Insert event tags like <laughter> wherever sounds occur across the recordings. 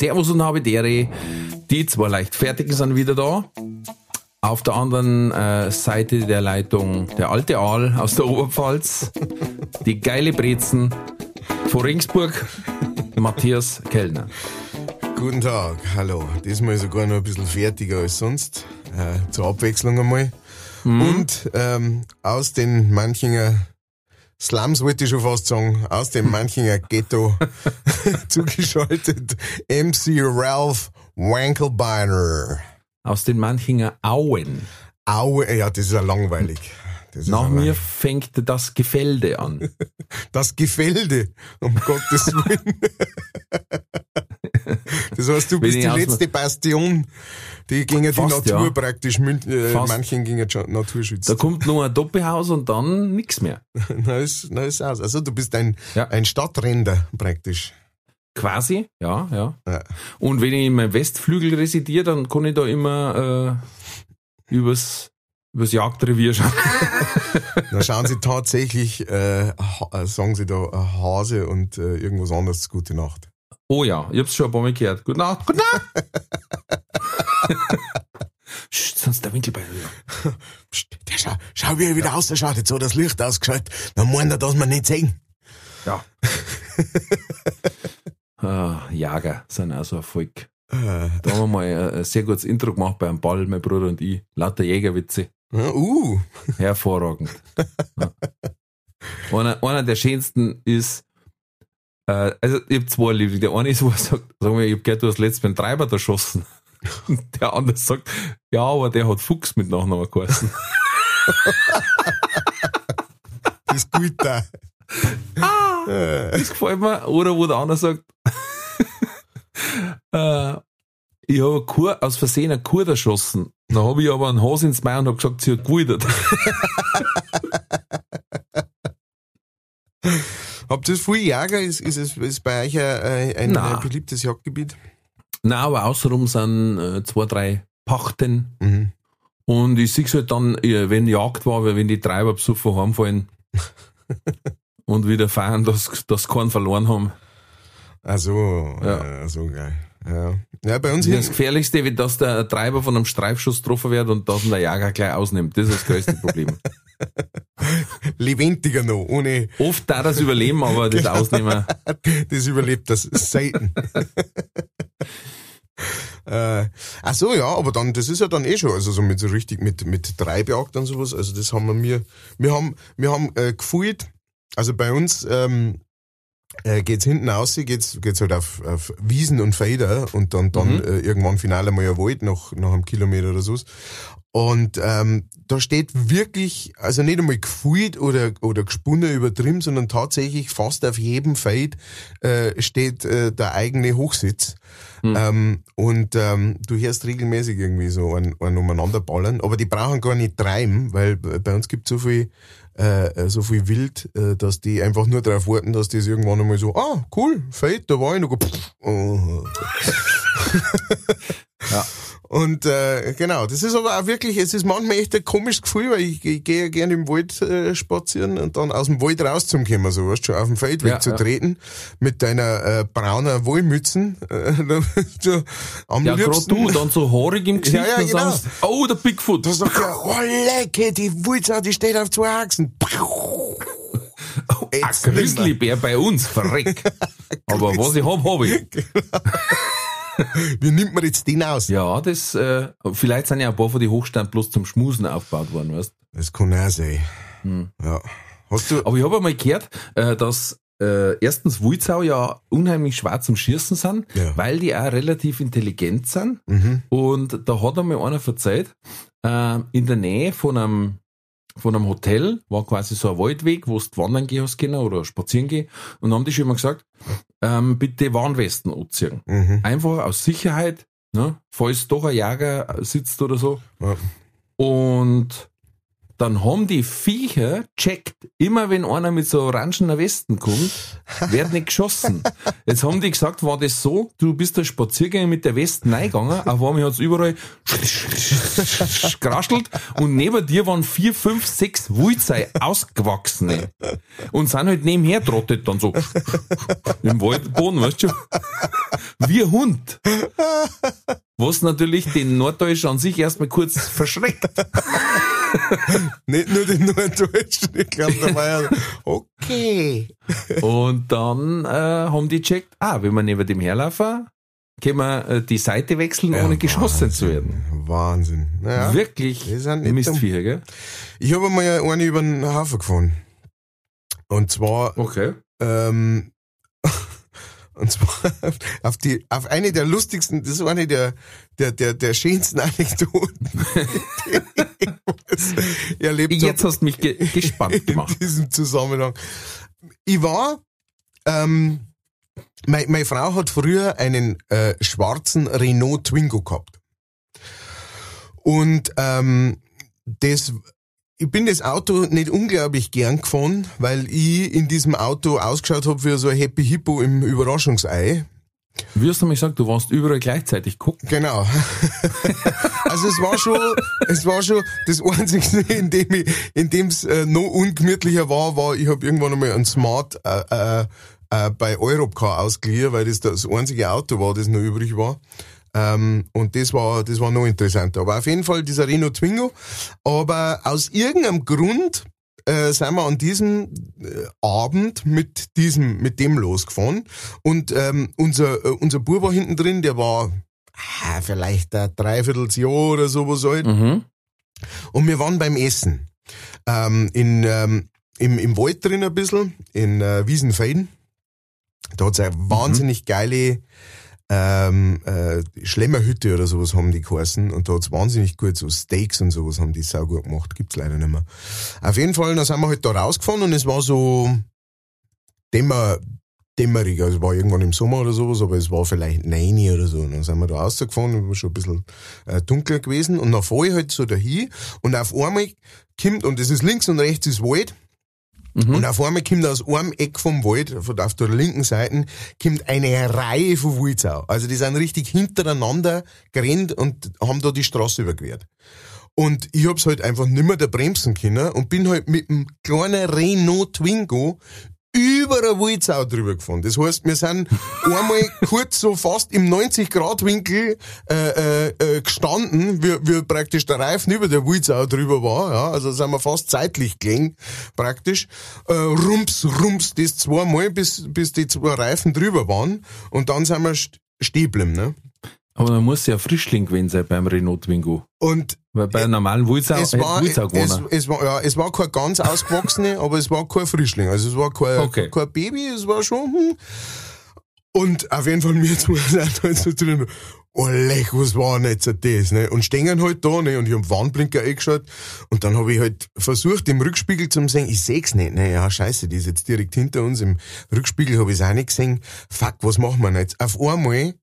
Servus und Habidere. Die zwei Leichtfertigen sind wieder da. Auf der anderen äh, Seite der Leitung der alte Aal aus der Oberpfalz. Die geile Brezen von Ringsburg. Matthias Kellner. Guten Tag, hallo. Diesmal sogar noch ein bisschen fertiger als sonst. Äh, zur Abwechslung einmal. Und ähm, aus den Manchinger Slums wollte ich schon fast sagen, aus dem Manchinger Ghetto <laughs> zugeschaltet MC Ralph Wankelbeiner. Aus den Manchinger Auen. Aue, ja, das ist ja langweilig. Nach mir lang- fängt das Gefälde an. <laughs> Das Gefälde, um Gottes <laughs> Willen. <laughs> Das heißt, du bist die letzte Bastion, die gegen die Fast, Natur ja. praktisch, äh, manchen gegen die Natur schützt. Da kommt nur ein Doppelhaus und dann nix mehr. <laughs> Na ist aus. Also du bist ein, Ja. ein Stadtränder praktisch. Quasi, ja, ja. Ja. Und wenn ich in meinem Westflügel residiere, dann kann ich da immer äh, übers, übers Jagdrevier schauen. <laughs> Da schauen sie tatsächlich, äh, äh, sagen sie da, äh, Hase und äh, irgendwas anderes, gute Nacht. Oh ja, ich hab's schon ein paar Mal gehört. Gute Nacht, gute Nacht! <laughs> Psst, sonst der Winkelbein wieder. <laughs> Psst, der schau, schau, wie er wieder ausschaut, jetzt hat das Licht ausgeschaltet, dann meint er, dass wir nicht sehen. Ja. <laughs> ah, Jager sind auch so ein Volk. Äh, Da haben wir mal ein, ein sehr gutes Intro gemacht bei einem Ball, mein Bruder und ich. Lauter Jägerwitze. ja, uh, Hervorragend. Ja. Einer, einer der schönsten ist, äh, also ich habe zwei Lieder. Der eine ist, wo er sagt, sag mal, ich hab gehört, du hast letztens beim Treiber erschossen. <laughs> Und der andere sagt, ja, aber der hat Fuchs mit Nachnamen geheißen. das ist gut da. Äh, Das gefällt mir. Oder wo der andere sagt, <laughs> äh, ich habe Kur, aus Versehen eine Kur erschossen. Dann habe ich aber einen Hase ins Mai und habe gesagt, sie hat gewidert. <laughs> Habt ihr viel Jäger? Ist, ist es ist bei euch ein, ein, beliebtes Jagdgebiet? Nein, aber außenrum sind äh, zwei, drei Pachten. Mhm. Und ich sehe halt dann, äh, wenn Jagd war, wenn die Treiber besoffen heimfallen <laughs> und wieder feiern, dass, dass sie keinen verloren haben. Ach so, Ja. ja. so geil. Ja. ja, bei uns Das hier, Gefährlichste, wenn das der Treiber von einem Streifschuss getroffen wird und dass ihn der Jäger gleich ausnimmt. Das ist das größte Problem. <laughs> lebendiger noch, ohne, Oft da das überleben, aber das Ausnehmen. <laughs> das überlebt das selten. <laughs> äh, ach so, ja, aber dann, das ist ja dann eh schon, also so mit so richtig, mit, mit Treibjagd und sowas, also das haben wir mir, wir haben, wir haben, äh, gefühlt, also bei uns, ähm, äh, geht's hinten aus, geht's, geht's halt auf, auf Wiesen und Felder und dann, dann Mhm. äh, irgendwann final einmal ein Wald nach, nach einem Kilometer oder so. Und ähm, da steht wirklich, also nicht einmal gefühlt oder, oder gesponnen übertrieben, sondern tatsächlich fast auf jedem Feld äh, steht äh, der eigene Hochsitz. Hm. Ähm, und ähm, du hörst regelmäßig irgendwie so einen, einen umeinander ballern, aber die brauchen gar nicht treiben, weil bei uns gibt so viel äh, so viel Wild, äh, dass die einfach nur darauf warten, dass das irgendwann einmal so, ah, cool, Feld, da war ich noch. Pff, oh. Ja. <laughs> Und äh, genau, das ist aber auch wirklich, es ist manchmal echt ein komisches Gefühl, weil ich, ich gehe ja gerne im Wald äh, spazieren und dann aus dem Wald rauszukommen, so weißt du, schon auf dem Feld Ja, wegzutreten, mit deiner äh, brauner Wollmützen. Äh, <laughs> du am Ja, gerade du, dann so haarig im Gesicht <laughs> Ja, ja, genau. sagst, oh, der Bigfoot. Da sagt er, oh lecker, die Wulzau, die steht auf zwei Achsen. <laughs> Ein Jetzt nimmer. Grizzlybär bei uns, verreck. Aber was ich hab, hab ich. <laughs> Wie nimmt man jetzt den aus? Ja, das, äh, vielleicht sind ja ein paar von den Hochstand bloß zum Schmusen aufgebaut worden, weißt Das kann auch sein. Hm. Ja. Hast du, Aber ich habe einmal gehört, äh, dass äh, erstens Wulzau ja unheimlich schwer zum Schießen sind, Ja. weil die auch relativ intelligent sind. mhm. Und da hat einmal einer verzeiht, äh, in der Nähe von einem von einem Hotel, war quasi so ein Waldweg, wo du wandern gehen hast können oder spazieren gehen. Und dann haben die schon immer gesagt, ähm, bitte Warnwesten anziehen. Mhm. Einfach aus Sicherheit, ne, falls doch ein Jäger sitzt oder so. Ja. Und dann haben die Viecher checkt, immer wenn einer mit so orangener Westen kommt, wird nicht geschossen. <laughs> Jetzt haben die gesagt, war das so, du bist da Spaziergänger mit der Westen reingegangen, auf einmal hat's überall <laughs> geraschelt und neben dir waren vier, fünf, sechs Wulzei ausgewachsene und sind halt nebenher trottet dann so <laughs> im Waldboden, weißt du schon? Wie ein Hund. Was natürlich den Norddeutschen an sich erstmal kurz verschreckt. <laughs> Nicht nur den Norddeutschen, ich glaube, da war ja, okay. Und dann äh, haben die checkt, ah, wenn wir neben dem herlaufen, können wir äh, die Seite wechseln, ohne geschossen zu werden. Wahnsinn. Naja, Wirklich die Mistviecher, gell? ich habe einmal eine über den Hafen gefahren. Und zwar, Okay. ähm, <laughs> und zwar <laughs> auf die, auf eine der lustigsten, das ist eine der, der, der, der schönsten Anekdoten, die habe. Jetzt hast du mich ge <laughs> gespannt in gemacht. diesem Zusammenhang. Ich war, ähm, meine, meine Frau hat früher einen äh, schwarzen Renault Twingo gehabt. Und ähm, das, ich bin das Auto nicht unglaublich gern gefahren, weil ich in diesem Auto ausgeschaut habe wie so ein Happy Hippo im Überraschungsei. Wie hast du mir gesagt, du warst überall gleichzeitig gucken? Genau. <laughs> also es war schon, es war schon das einzige, in dem ich, in dem es äh, noch ungemütlicher war, war, ich habe irgendwann einmal ein Smart äh, äh, äh, bei Europcar ausgeliehen, weil das das einzige Auto war, das noch übrig war. Ähm, und das war, das war noch interessanter. Aber auf jeden Fall dieser Renault Twingo. Aber aus irgendeinem Grund äh, sind wir an diesem äh, Abend mit diesem, mit dem losgefahren. Und ähm, unser, äh, unser Bub war hinten drin, der war ah, vielleicht ein Dreivierteljahr oder sowas halt. Mhm. Und wir waren beim Essen. Ähm, in, ähm, im, Im Wald drin ein bisschen, in äh, Wiesenfein. Da hat's eine wahnsinnig geile ähm, äh, Schlemmerhütte oder sowas haben die geheißen. Und da hat's wahnsinnig gut, so Steaks und sowas haben die sau gut gemacht. Gibt's leider nicht mehr. Auf jeden Fall, dann sind wir halt da rausgefahren und es war so dämmer, dämmerig. Also es war irgendwann im Sommer oder sowas, aber es war vielleicht neun oder so. Und dann sind wir da rausgefahren und war schon ein bisschen äh, dunkler gewesen. Und dann fahre ich halt so dahin und auf einmal kommt, und es ist links und rechts ist Wald, und auf einmal kommt aus einem Eck vom Wald, auf der linken Seite, kommt eine Reihe von Wildsau. Also die sind richtig hintereinander gerannt und haben da die Straße überquert. Und ich hab's halt einfach nimmer da bremsen können und bin halt mit dem kleinen Renault Twingo über eine Wildsau drüber gefahren. Das heißt, wir sind einmal <laughs> kurz so fast im 90-Grad-Winkel äh, äh, äh, gestanden, wie, wie praktisch der Reifen über der Wildsau drüber war. Ja, also sind wir fast zeitlich gelegen, praktisch. Äh, rums, rums, das zweimal, bis, bis die zwei Reifen drüber waren. Und dann sind wir st stehen geblieben, ne? Aber man muss ja Frischling gewesen sein beim Renault Twingo. Und Weil bei einem normalen Wulzau es war, Wulzau es, es war, ja, es war kein ganz ausgewachsene, aber es war kein Frischling. Also es war kein, Okay. kein Baby, es war schon, hm. Und auf jeden Fall mir sind halt so drin, oh lech, was war denn jetzt das, ne? Und stehen halt da, ne? Und ich hab Warnblinker eingeschaut. Und dann habe ich halt versucht, im Rückspiegel zu sehen, ich seh's nicht, ne? Ja, scheiße, die ist jetzt direkt hinter uns. Im Rückspiegel habe ich's auch nicht gesehen. Fuck, was machen wir denn jetzt? Auf einmal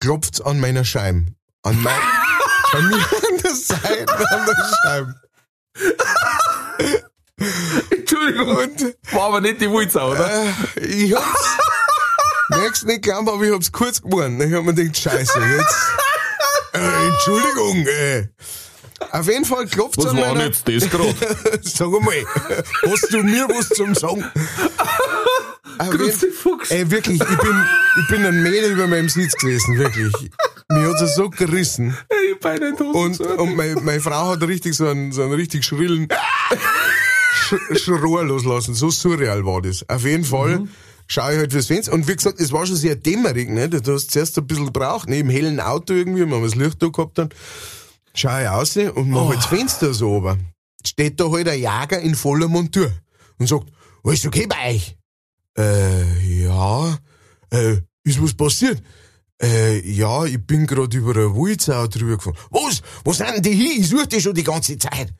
klopft's an meiner Scheibe. An mein, mir <laughs> an der Seite an der Scheibe. Entschuldigung, Und war aber nicht die Wulzau, oder? äh, ich hab's merk's nicht glauben, aber ich hab's kurz geworden. Ich hab mir gedacht, scheiße, jetzt. Äh, Entschuldigung, äh. Auf jeden Fall klopft's Was an war meiner... denn jetzt das gerade? <laughs> Sag mal, hast du mir was zum Sagen? Auf Grüß jeden- dich, Fuchs. Ey, wirklich, ich bin, ich bin ein Meter über meinem Sitz gewesen, wirklich. Mir hat's so gerissen. Ey, bei den Und, und meine, meine Frau hat richtig so einen, so einen richtig schrillen Sch Schrohr loslassen. So surreal war das. Auf jeden Fall schaue ich halt fürs Fenster. Und wie gesagt, es war schon sehr dämmerig, ne? Du hast zuerst ein bisschen gebraucht, ne? Im hellen Auto irgendwie, wenn man das Licht da gehabt hat. Schaue ich raus und mach halt das Fenster so ober. Steht da halt ein Jäger in voller Montur und sagt, alles okay bei euch? Äh, ja. Äh, ist was passiert? Äh, ja, ich bin gerade über eine Wildsau drüber gefahren. Was? Wo sind die hin? Ich suche die schon die ganze Zeit.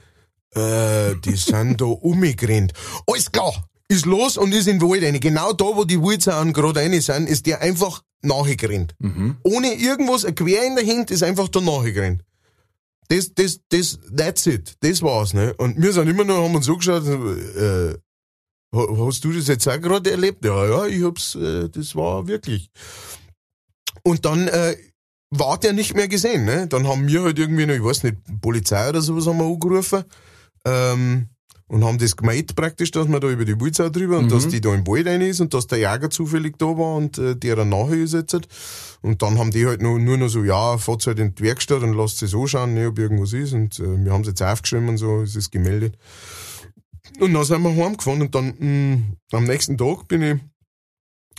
äh, die <laughs> sind da umgerannt. Alles klar, ist los und ist in den Wald rein. Genau da, wo die Waldsauen gerade rein sind, ist der einfach nachgerannt. Mhm. Ohne irgendwas, ein Quer in der Hand, ist einfach da nachgerannt. Das, das, das, that's it. Das war's, ne? Und wir sind immer noch, haben uns angeschaut, äh, hast du das jetzt auch gerade erlebt? Ja, ja, ich hab's, äh, das war wirklich. Und dann, äh, war der nicht mehr gesehen, ne? Dann haben wir halt irgendwie noch, ich weiß nicht, Polizei oder sowas haben wir angerufen, ähm, und haben das gemeint praktisch, dass man da über die Wulzau drüber und dass die da im Wald rein ist und dass der Jäger zufällig da war und äh, der dann nachher ist jetzt. Und dann haben die halt nur, nur noch so, ja, fahrt halt in die Werkstatt und lasst es anschauen, ne, ob irgendwas ist. Und äh, wir haben es jetzt aufgeschrieben und so, es ist gemeldet. Und dann sind wir heimgefahren und dann mh, am nächsten Tag bin ich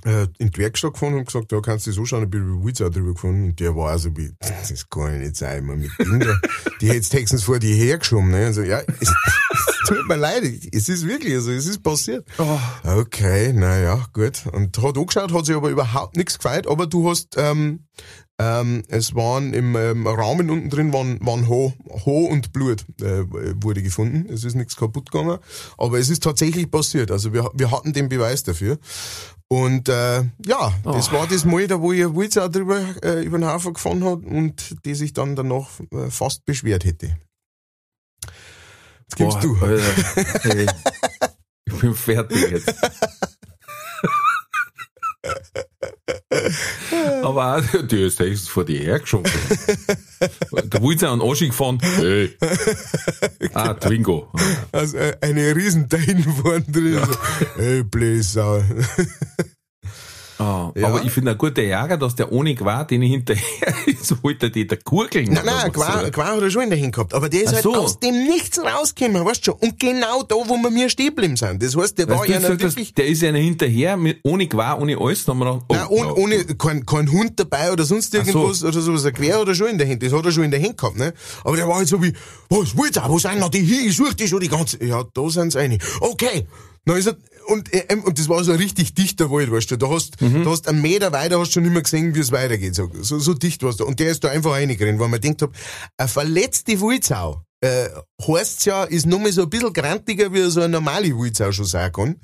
äh, in die Werkstatt gefahren und gesagt, da kannst du das anschauen, ich bin über Wulzau drüber gefahren und der war also wie, das kann ich nicht sein, man, mit Kindern, die hättest höchstens vor die hergeschoben, ne, so, ja, es, es tut mir leid, es ist wirklich, also, es ist passiert. Okay, naja, gut. Und hat angeschaut, hat sich aber überhaupt nichts gefeiert, aber du hast, ähm, ähm, es waren im ähm, Rahmen unten drin waren, waren Haar, Haar und Blut äh, wurde gefunden. Es ist nichts kaputt gegangen, aber es ist tatsächlich passiert. Also wir, wir hatten den Beweis dafür. Und äh, ja, das war das Mal, da wo ihr Wildsau drüber äh, über den Haufen gefahren hat und die sich dann danach äh, fast beschwert hätte. Jetzt gibst du. Alter, ey, ich bin fertig jetzt. <laughs> Aber auch, die ist höchstens vor die hergeschoben. Da wollte sie an den Oschi gefahren. Hey. <laughs> Ah, Twingo. Also äh, eine riesen Dein <laughs> vorne drin. So, ey, Bläsau. Ah, Ja. Aber ich finde ein guter Jäger, dass der ohne Quar, den ich hinterher <laughs> ist, wollte die der Kurgeln. Nein, nein, oder? Quar hat er schon in der Hand gehabt. Aber der ist Ach halt so. aus dem Nichts rausgekommen, weißt du schon. Und genau da, wo wir mir stehen geblieben sind. Das heißt, der war Weißt du, ja wirklich... der ist ja hinterher, mit, ohne Quar, ohne alles. Dann haben wir gedacht, oh, Nein, ohne, ohne kein, kein Hund dabei oder sonst Ach so. irgendwas oder sowas. Ein Quer oder schon in der Hand. Das hat er schon in der Hand gehabt, ne? Aber der war halt so wie, was willst du? Wo sind noch die hier? Ich such die schon die ganze... Ja, da sind sie eine. Okay. Dann ist er, und, äh, ähm, und das war so ein richtig dichter Wald, weißt du. Da hast, Mhm. da hast einen Meter weiter, hast schon nicht mehr gesehen, wie es weitergeht. So, so, so dicht war's da. Und der ist da einfach reingerannt, weil man denkt hab, eine verletzte Wildsau, äh, heißt's ja, ist nur mal so ein bisschen grantiger, wie so eine normale Wildsau schon sein kann.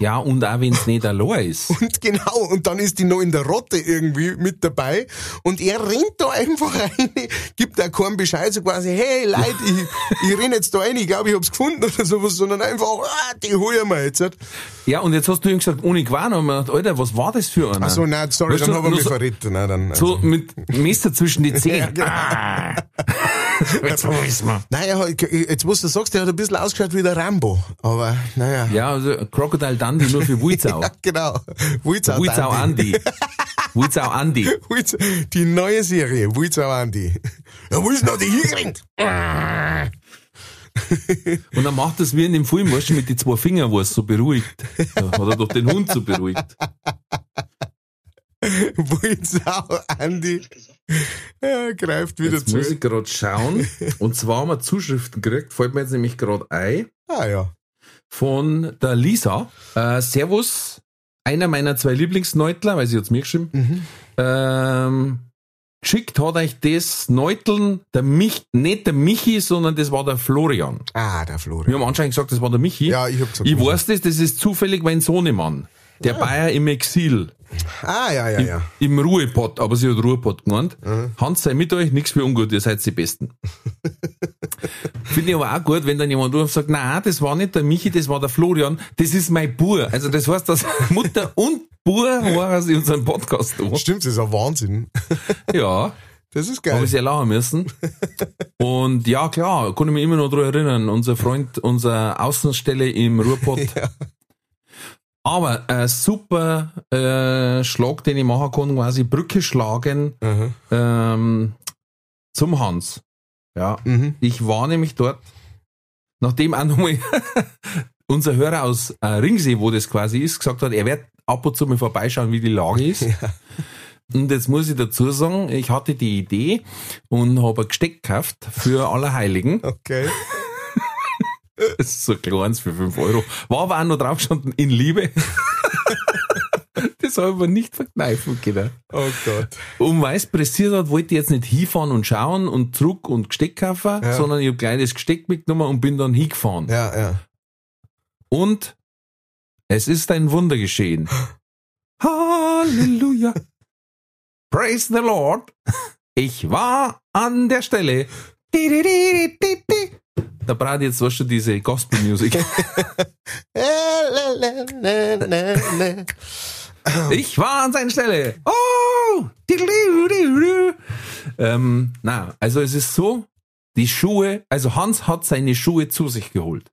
Ja, und auch wenn es nicht allein ist. <laughs> Und genau, und dann ist die noch in der Rotte irgendwie mit dabei und er rennt da einfach <laughs> rein, gibt da keinen Bescheid, so quasi, hey Leute, <laughs> ich, ich renn jetzt da rein, ich glaube, ich hab's gefunden oder sowas, sondern einfach, ah, die hol ich mir jetzt. Ja, und jetzt hast du ihm gesagt, ohne Quar, und wir gedacht, Alter, was war das für einer? Ach so, nein, sorry, Weißt dann du, hab ich mich so- verritten. Nein, dann, So also. mit Messer zwischen die Zähne. genau. Ah. Jetzt wissen wir. Hat, jetzt wo du sagst, der hat ein bisschen ausgeschaut wie der Rambo, aber naja. Ja, also Crocodile Dundee nur für Wulzau. <laughs> Ja, genau. Wulzau Dandy. Andi. Wulzau Andi. <laughs> Die neue Serie, Wildsau Andi. Ja, wo ist noch die hingerannt? <laughs> Und dann macht das wie in dem Film, weißt du, mit den zwei Fingern, wo es so beruhigt. Da hat er doch den Hund so beruhigt. Wildsau Andi. Ja, greift wieder Jetzt muss zu. ich gerade schauen. Und zwar haben wir Zuschriften gekriegt, fällt mir jetzt nämlich gerade ein, Ah ja. Von der Lisa. Äh, Servus, einer meiner zwei Lieblingsneutler, weil sie hat's mir geschrieben. Mhm. Ähm, geschickt hat euch das Neuteln der Mich, nicht der Michi, sondern das war der Florian. Ah, der Wir Florian. haben anscheinend gesagt, das war der Michi. Ja, ich hab gesagt. ich weiß das, das ist zufällig mein Sohnemann. Der Bayer im Exil. Ah, ja, ja, ja. Im Ruhepott, aber sie hat Ruhepott genannt. Hans sei mit euch, nichts für ungut, ihr seid die Besten. <laughs> Finde ich aber auch gut, wenn dann jemand ruft und sagt, nein, das war nicht der Michi, das war der Florian, das ist mein Bur. Also das heißt, dass <laughs> Mutter und Bur waren in unserem Podcast da. Stimmt, das ist ein Wahnsinn. <laughs> Ja, Das ist habe geil. ich sehr lachen müssen. Und ja, klar, kann ich mich immer noch daran erinnern, unser Freund, unsere Außenstelle im Ruhrpott. Ja. Aber ein super äh, Schlag, den ich machen kann, quasi Brücke schlagen Aha. ähm, zum Hans. Ja, Mhm. ich war nämlich dort, nachdem auch nochmal <laughs> unser Hörer aus äh, Ringsee, wo das quasi ist, gesagt hat, er wird ab und zu mal vorbeischauen, wie die Lage ist. Und jetzt muss ich dazu sagen, ich hatte die Idee und habe ein Gesteck gekauft für Allerheiligen. Okay. <laughs> Das ist so ein kleines für 5 Euro. War aber auch noch drauf gestanden, in Liebe. <laughs> Das habe ich mir nicht verkneifen können. Oh Gott. Und weil es pressiert hat, wollte ich jetzt nicht hinfahren und schauen und zurück und Gesteck kaufen, Ja. sondern ich habe gleich das Gesteck mitgenommen und bin dann hingefahren. Ja, ja. Und es ist ein Wunder geschehen. <gasps> Halleluja. Praise the Lord. Ich war an der Stelle. Da braucht jetzt was schon diese Gospel Music. <laughs> Ich war an seiner Stelle. Oh! Ähm, na, also es ist so, die Schuhe, also Hans hat seine Schuhe zu sich geholt.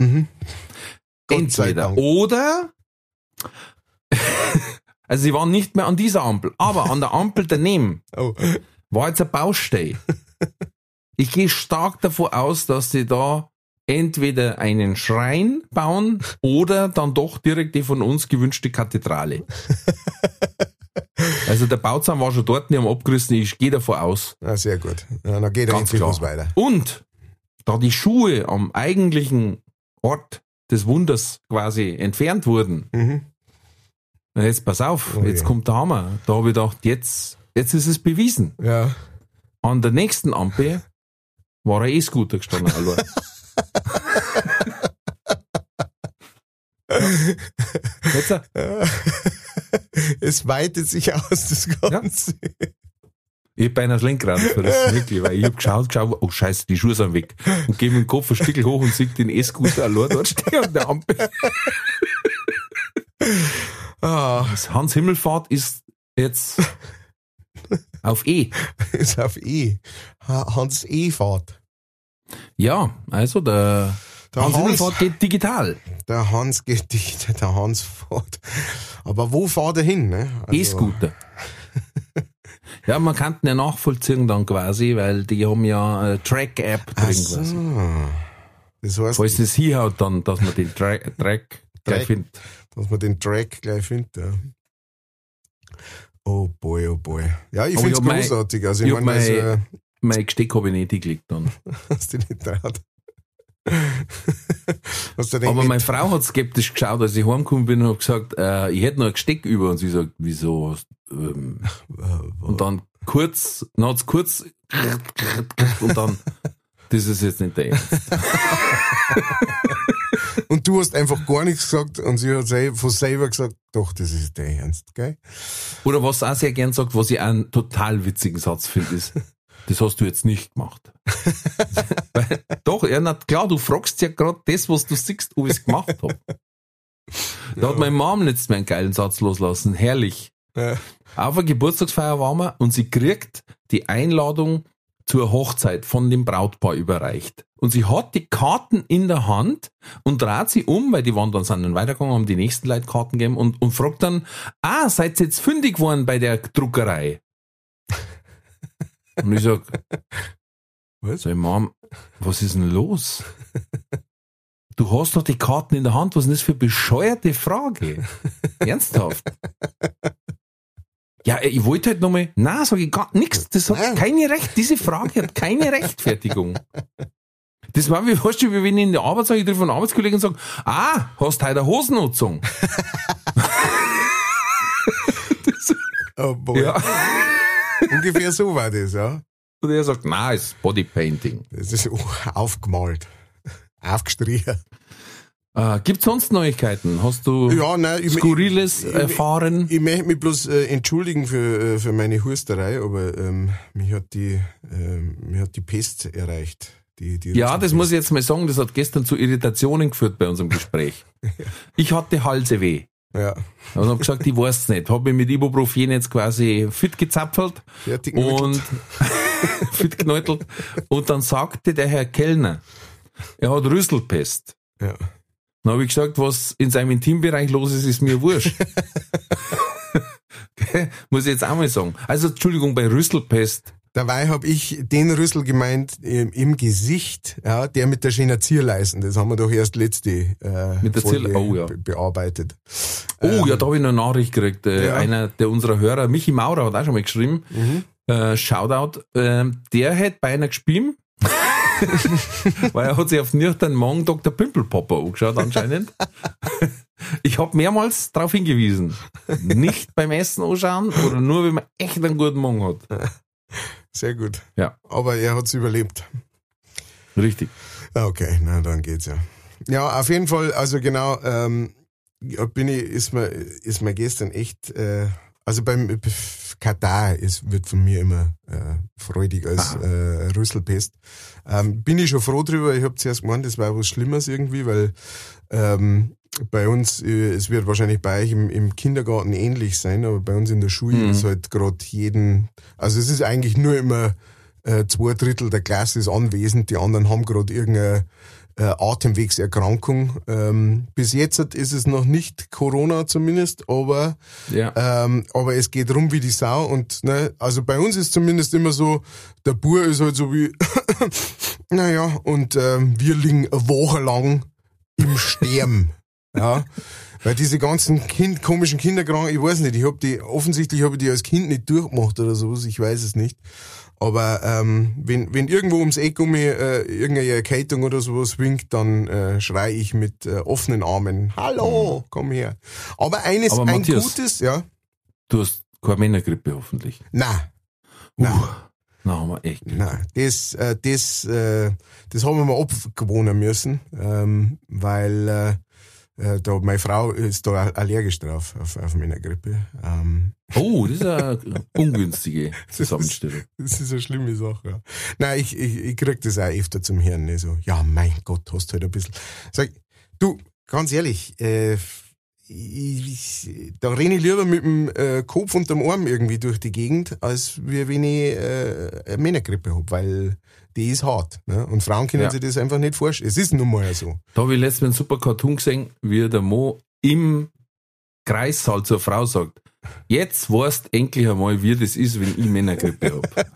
Mhm. Entweder oder, <laughs> also sie waren nicht mehr an dieser Ampel, aber an der Ampel daneben Oh. war jetzt ein Baustell. <laughs> Ich gehe stark davon aus, dass sie da entweder einen Schrein bauen oder dann doch direkt die von uns gewünschte Kathedrale. <laughs> Also der Bauzaun war schon dort, die haben abgerissen, ich gehe davon aus. Na, sehr gut. Ja, dann geht Ganz klar. weiter. Und da die Schuhe am eigentlichen Ort des Wunders quasi entfernt wurden, Mhm. na jetzt pass auf, Oh je. jetzt kommt der Hammer. Da habe ich gedacht, jetzt, jetzt ist es bewiesen. Ja. An der nächsten Ampel war ein E-Scooter gestanden. allein. <laughs> Jetzt, äh, <laughs> es weitet sich aus, das Ganze. ich hab beinahe das Lenkrad verrissen, <laughs> wirklich, weil ich hab geschaut, geschaut, oh scheiße, die Schuhe sind weg. Und geh mit dem Kopf ein Stückel hoch und sieg den E-Scooter allein dort stehen an der Ampel. Ah, Hans Himmelfahrt ist jetzt auf E. ist auf E. Ha- Hans E-Fahrt. Ja, also der, Der Hans Hans, Himmelfahrt geht digital. der Hans geht <laughs> nicht, der Hans fährt. Aber wo fährt er hin? Ne? Also, E-Scooter. Ja, man kann den ja nachvollziehen dann quasi, weil die haben ja eine Track-App drin so. quasi. Das heißt, Falls das hinhaut, dann, dass man den Tra Track Track. gleich findet. dass man den Track gleich findet. Ja. Oh boy, oh boy. Ja, ich finde es mein- großartig. also ich ich meine, das, äh, Mein Gesteck habe ich nicht geklickt dann. <laughs> hast du nicht traut. hast du Aber meine Frau hat skeptisch geschaut, als ich heimgekommen bin und hat gesagt, äh, ich hätte noch ein Gesteck über. Und sie sagt, wieso? Ähm, <laughs> und dann kurz, dann hat's kurz und dann, das ist jetzt nicht der Ernst. <laughs> und du hast einfach gar nichts gesagt und sie hat von selber gesagt, doch, das ist der Ernst, gell? Oder was auch sehr gern sagt, was ich einen total witzigen Satz finde, ist, das hast du jetzt nicht gemacht. <laughs> Weil, doch, ja, na, klar, du fragst ja gerade das, was du siehst, ob ich es gemacht habe. Da hat meine Mom letztes Mal einen geilen Satz loslassen. Herrlich. Ja. Auf einer Geburtstagsfeier waren wir und sie kriegt die Einladung zur Hochzeit von dem Brautpaar überreicht. Und sie hat die Karten in der Hand und dreht sie um, weil die waren dann sind dann weitergegangen, haben die nächsten Leute Karten gegeben und, und fragt dann, ah, seid ihr jetzt fündig geworden bei der Druckerei? Und ich sag, <laughs> Was? sag Mom, was ist denn los? Du hast doch die Karten in der Hand, was ist denn das für eine bescheuerte Frage? Ernsthaft? Ja, ich wollte halt nochmal, na, sag ich gar nichts, das hat Nein. keine Recht, diese Frage hat keine Rechtfertigung. Das war wie, weißt du, wie wenn ich in der Arbeit sage, ich treffe einen Arbeitskollegen und sage, ah, hast heute eine Hosennutzung? <laughs> Oh boy. Ja. <laughs> Ungefähr so war das, ja. Und er sagt, na, es ist Bodypainting. Das ist aufgemalt. Aufgestrichen. Äh, gibt's sonst Neuigkeiten? Hast du Ja, nein, ich, Skurriles ich- erfahren? Ich möchte mich bloß äh, entschuldigen für, äh, für meine Husterei, aber ähm, mich, hat die, ähm, mich hat die Pest erreicht. Die, die Ja, das muss ich jetzt mal sagen, das hat gestern zu Irritationen geführt bei unserem Gespräch. <laughs> Ich hatte Halseweh. Ja, Und hab gesagt, ich weiß nicht. Hab mich mit Ibuprofen jetzt quasi fit gezapfelt fertig und <laughs> fit geneutelt. Und dann sagte der Herr Kellner, er hat Rüsselpest. Ja. Dann habe ich gesagt, was in seinem Intimbereich los ist, ist mir wurscht. <laughs> <laughs> Muss ich jetzt auch mal sagen. Also, Entschuldigung, bei Rüsselpest. Dabei habe ich den Rüssel gemeint im, im Gesicht, ja, der mit der Schena-Zierleisten. Das haben wir doch erst letzte äh, Mit der Folge oh ja. be bearbeitet. Oh, ja, da habe ich eine Nachricht gekriegt. Äh, Ähm, Ja. Mhm. Einer der unserer Hörer, Michi Maurer, hat auch schon mal geschrieben. Äh, Shoutout. ähm, der hätte bei einer gespielt. <laughs> weil er hat sich auf nüchtern Morgen Dr. Pimpelpopper angeschaut anscheinend. <laughs> Ich habe mehrmals darauf hingewiesen. Nicht beim Essen anschauen oder nur, wenn man echt einen guten Morgen hat. Sehr gut. Ja. Aber er hat's überlebt. Richtig. Ah, Okay, na dann geht's ja. Ja, auf jeden Fall, also genau, ähm, bin ich, ist mir, ist mir gestern echt, äh, also beim Katar ist, wird von mir immer äh, freudig als äh, Rüsselpest. Ähm, bin ich schon froh drüber. Ich habe zuerst gemeint, das war was Schlimmes irgendwie, weil ähm, bei uns, äh, es wird wahrscheinlich bei euch im, im Kindergarten ähnlich sein, aber bei uns in der Schule Mhm. ist halt gerade jeden, also es ist eigentlich nur immer äh, zwei Drittel der Klasse ist anwesend, die anderen haben gerade irgendeine äh, Atemwegserkrankung. Ähm, bis jetzt ist es noch nicht Corona zumindest, aber Ja. ähm, aber es geht rum wie die Sau und ne, also bei uns ist zumindest immer so, der Bur ist halt so wie, <coughs> naja, und ähm, wir liegen eine Woche lang im Sterben. Ja. Weil diese ganzen kind, komischen Kinderkranken, ich weiß nicht, ich habe die, offensichtlich habe ich die als Kind nicht durchgemacht oder sowas, ich weiß es nicht. Aber ähm, wenn, wenn irgendwo ums Eck um mich äh, irgendeine Erkältung oder sowas winkt, dann äh, schrei ich mit äh, offenen Armen, hallo, komm her. Aber eines, Aber ein Matthias- gutes, ja, Du hast keine Männergrippe hoffentlich. na, na, Na, haben wir echt. na, das, äh, das, äh, das haben wir mal abgewohnen müssen, ähm, weil äh, äh, da meine Frau ist da allergisch drauf auf, auf Männergrippe. Ähm, Oh, das ist eine ungünstige <laughs> Zusammenstellung. Das ist eine schlimme Sache. Ja. Nein, ich, ich, ich krieg das auch öfter zum Hirn. Ne? So, ja, mein Gott, hast halt ein bisschen. Sag, du, ganz ehrlich, äh, ich, da renne ich lieber mit dem äh, Kopf und dem Arm irgendwie durch die Gegend, als wie wenn ich äh, eine Männergrippe hab, weil die ist hart. Ne? Und Frauen können Ja. sich das einfach nicht vorstellen. Es ist nun mal so. Da habe ich letztens einen super Cartoon gesehen, wie der Mo im Kreissaal zur Frau sagt, jetzt weißt endlich einmal, wie das ist, wenn ich Männergrippe habe. <laughs>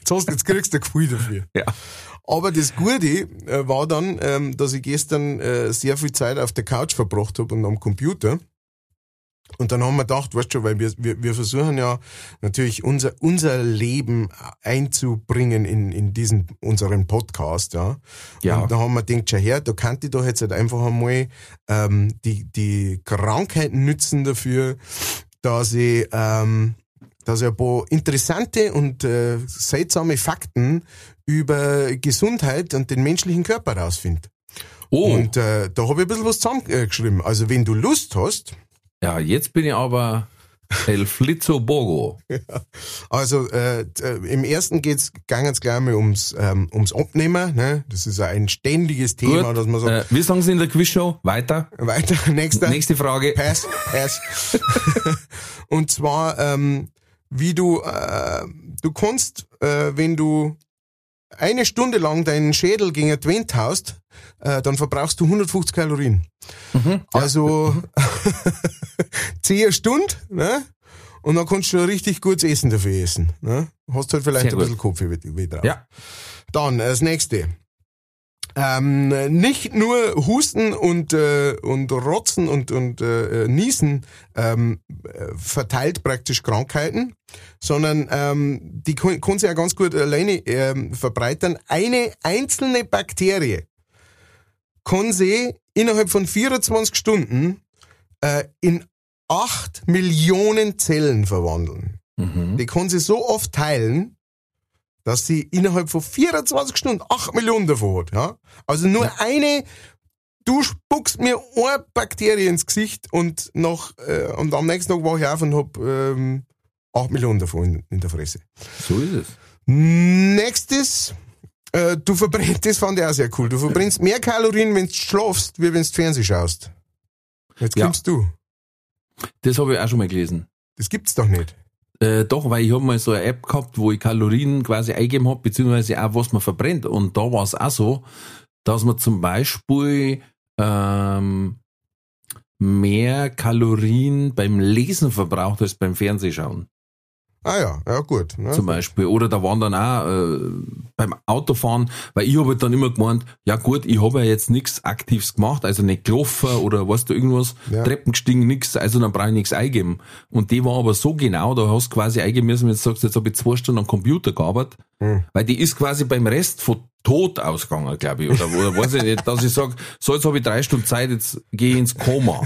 Jetzt, hast, jetzt kriegst du ein Gefühl dafür. Ja. Aber das Gute äh, war dann, ähm, dass ich gestern äh, sehr viel Zeit auf der Couch verbracht habe und am Computer. Und dann haben wir gedacht, weißt du, weil wir, wir, wir versuchen ja natürlich unser, unser Leben einzubringen in, in diesen, unseren Podcast, ja. Ja. Und da haben wir gedacht, schau her, da kann ich doch jetzt halt einfach einmal ähm, die, die Krankheiten nützen dafür, dass ich, ähm, dass ich ein paar interessante und äh, seltsame Fakten über Gesundheit und den menschlichen Körper rausfinde. Oh, Und äh, da habe ich ein bisschen was zusammengeschrieben. Also wenn du Lust hast, ja, jetzt bin ich aber El Flitzo Bogo. <laughs> also äh, äh, im ersten geht's ganz gleich mal ums, ähm, ums Abnehmen. Ne? Das ist ein ständiges Thema, Gut, dass man sagt, äh, wir sagen es in der Quizshow. Weiter. weiter, <laughs> nächster. Nächste Frage. Pass, pass. <laughs> und zwar, ähm, wie du, äh, du kannst, äh, wenn du eine Stunde lang deinen Schädel gegen die Wand haust, äh, dann verbrauchst du 150 Kalorien. Also <laughs> 10 Stunden, ne? Und dann kannst du richtig gutes Essen dafür essen. Ne? Hast halt vielleicht Sehr ein gut. bisschen Kopfweh drauf. Ja. Dann äh, das nächste. Ähm, nicht nur Husten und, äh, und Rotzen und, und äh, äh, Niesen ähm, äh, verteilt praktisch Krankheiten, sondern ähm, die kann, kann sich ja ganz gut alleine ähm, verbreitern. Eine einzelne Bakterie kann sie innerhalb von 24 Stunden äh, in 8 Millionen Zellen verwandeln. Mhm. Die kann sie so oft teilen, dass sie innerhalb von 24 Stunden 8 Millionen davon hat. Ja? Also nur eine, du spuckst mir eine Bakterie ins Gesicht und, noch, äh, und am nächsten Tag war ich auf und hab ähm, 8 Millionen davon in, in der Fresse. So ist es. Nächstes, äh, du verbrennst, das fand ich auch sehr cool, du verbrennst mehr Kalorien, wenn du schlafst, wie wenn du Fernsehen schaust. Jetzt Ja. kommst du. Das habe ich auch schon mal gelesen. Das gibt's doch nicht. Äh, doch, weil ich habe mal so eine App gehabt, wo ich Kalorien quasi eingegeben habe, beziehungsweise auch was man verbrennt. Und da war es auch so, dass man zum Beispiel ähm, mehr Kalorien beim Lesen verbraucht als beim Fernsehschauen. Ah ja, ja gut. Ne? zum Beispiel. Oder da waren dann auch äh, beim Autofahren, weil ich habe halt dann immer gemeint, ja gut, ich habe ja jetzt nichts Aktives gemacht, also nicht gelaufen oder weißt du irgendwas, Ja. Treppen gestiegen, nix, also dann brauche ich nichts eingeben. Und die war aber so genau, da hast du quasi eingeben müssen, wenn du sagst, jetzt habe ich zwei Stunden am Computer gearbeitet, Hm. weil die ist quasi beim Rest von tot ausgegangen, glaube ich. Oder, oder weiß ich nicht, dass ich sage, so jetzt habe ich drei Stunden Zeit, jetzt gehe ich ins Koma.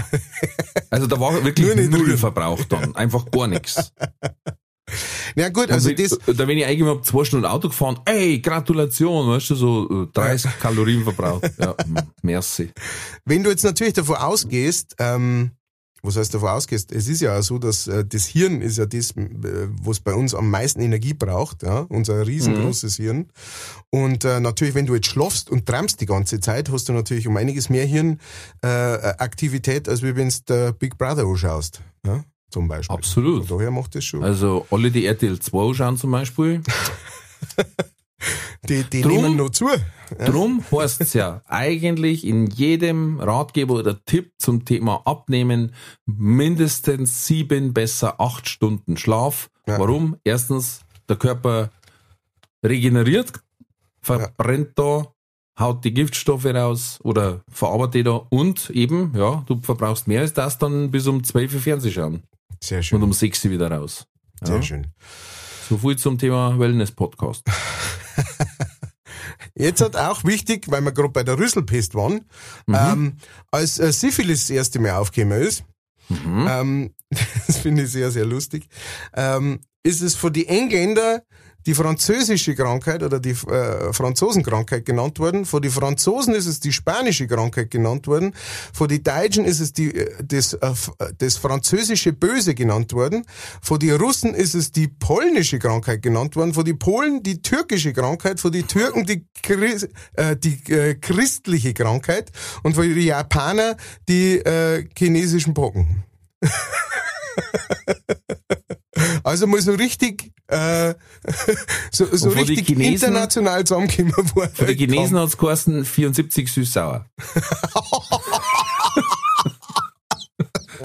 Also da war wirklich null drin. verbraucht dann. Einfach gar nichts. <laughs> Ja gut, also wenn, das, da wenn ich eingegeben habe, zwei Stunden Auto gefahren, ey, Gratulation, weißt du, so äh, 30 Kalorien verbraucht. <laughs> Ja, merci. wenn du jetzt natürlich davon ausgehst, ähm, was heißt davon ausgehst, es ist ja auch so, dass äh, das Hirn ist ja das, äh, was bei uns am meisten Energie braucht, ja, unser riesengroßes Hirn. Und äh, natürlich, wenn du jetzt schlafst und träumst die ganze Zeit, hast du natürlich um einiges mehr Hirnaktivität, äh, Aktivität, als wie wenn du der Big Brother anschaust, ja, zum Beispiel. Absolut. Von daher macht das schon. Also alle, die RTL 2 schauen zum Beispiel, <laughs> Die, die Drum- nehmen noch zu. drum heißt es ja eigentlich in jedem Ratgeber oder Tipp zum Thema Abnehmen mindestens sieben, besser acht Stunden Schlaf. Ja. Warum? Erstens, der Körper regeneriert, verbrennt da, haut die Giftstoffe raus oder verarbeitet da und eben, ja, du verbrauchst mehr als das dann bis um 12 Uhr Fernsehen schauen Sehr und schön. um 6 Uhr wieder raus. Sehr Ja. schön. So viel zum Thema Wellness-Podcast. <laughs> Jetzt hat auch wichtig, weil wir gerade bei der Rüsselpest waren, ähm, als äh, Syphilis das erste Mal aufgekommen ist, ähm, <laughs> das finde ich sehr, sehr lustig, ähm, ist es von den Engländern die französische Krankheit oder die äh, Franzosenkrankheit genannt worden. Von den Franzosen ist es die spanische Krankheit genannt worden. Von den Deutschen ist es die, äh, das, äh, äh, das französische Böse genannt worden. Von den Russen ist es die polnische Krankheit genannt worden. Von den Polen die türkische Krankheit. Von den Türken die, Chris, äh, die äh, christliche Krankheit. Und von den Japaner die äh, chinesischen Pocken. <laughs> Also mal so richtig, äh, <laughs> so, so richtig Chinesen- international zusammengekommen. Für die Chinesen hat's geheißen 74 süß-sauer. <laughs>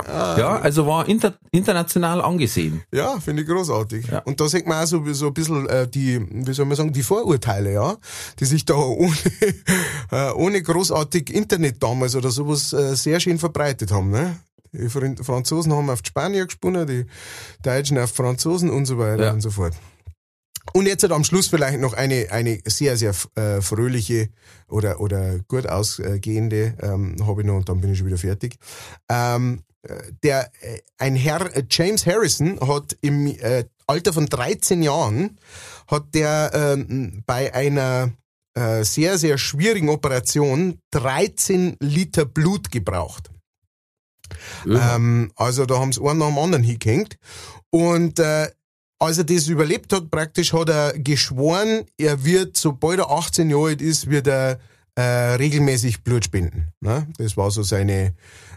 ja, also war inter, international angesehen. Ja, finde ich großartig. Ja. Und da sieht man auch so, so ein bisschen äh, die, wie soll man sagen, die Vorurteile, ja, die sich da <laughs> ohne, äh, ohne großartig Internet damals oder sowas äh, sehr schön verbreitet haben. Ne? Die Fran- Franzosen haben auf die Spanier gesponnen, die Deutschen auf Franzosen und so weiter Ja. und so fort. Und jetzt hat am Schluss vielleicht noch eine, eine sehr, sehr äh, fröhliche oder, oder gut ausgehende, ähm, habe ich noch und dann bin ich schon wieder fertig. Ähm, äh, der, äh, ein Herr, äh, James Harrison, hat im äh, Alter von 13 Jahren, hat der ähm, bei einer äh, sehr, sehr schwierigen Operation 13 Liter Blut gebraucht. Ähm, also da haben sie einen nach dem anderen hingehängt. Und äh, als er das überlebt hat, praktisch hat er geschworen, er wird, sobald er 18 Jahre alt ist, wird er äh, regelmäßig Blut spenden. Ne? Das war so seine,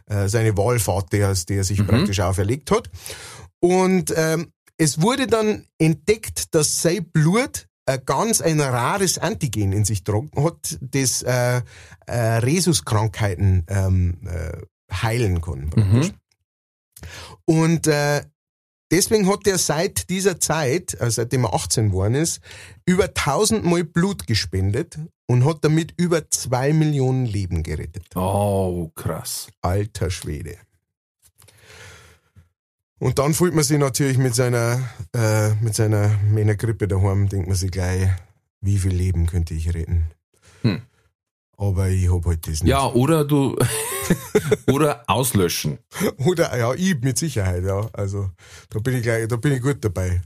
äh, seine Wahlfahrt, die er, die er sich praktisch auferlegt hat. Und ähm, es wurde dann entdeckt, dass sein Blut ein ganz ein rares Antigen in sich tragen hat, das äh, äh, Rhesuskrankheiten ähm, äh, heilen kann. praktisch. Und äh, deswegen hat er seit dieser Zeit, also seitdem er 18 geworden ist, über 1000 Mal Blut gespendet und hat damit über zwei Millionen Leben gerettet. Oh, krass. Alter Schwede. Und dann fühlt man sich natürlich mit seiner, äh, mit seiner Männergrippe daheim, denkt man sich gleich, wie viel Leben könnte ich retten? Hm. Aber ich hab halt das nicht. Ja, oder du, <laughs> oder auslöschen. Oder, ja, ich mit Sicherheit, ja. Also, da bin ich gleich, da bin ich gut dabei.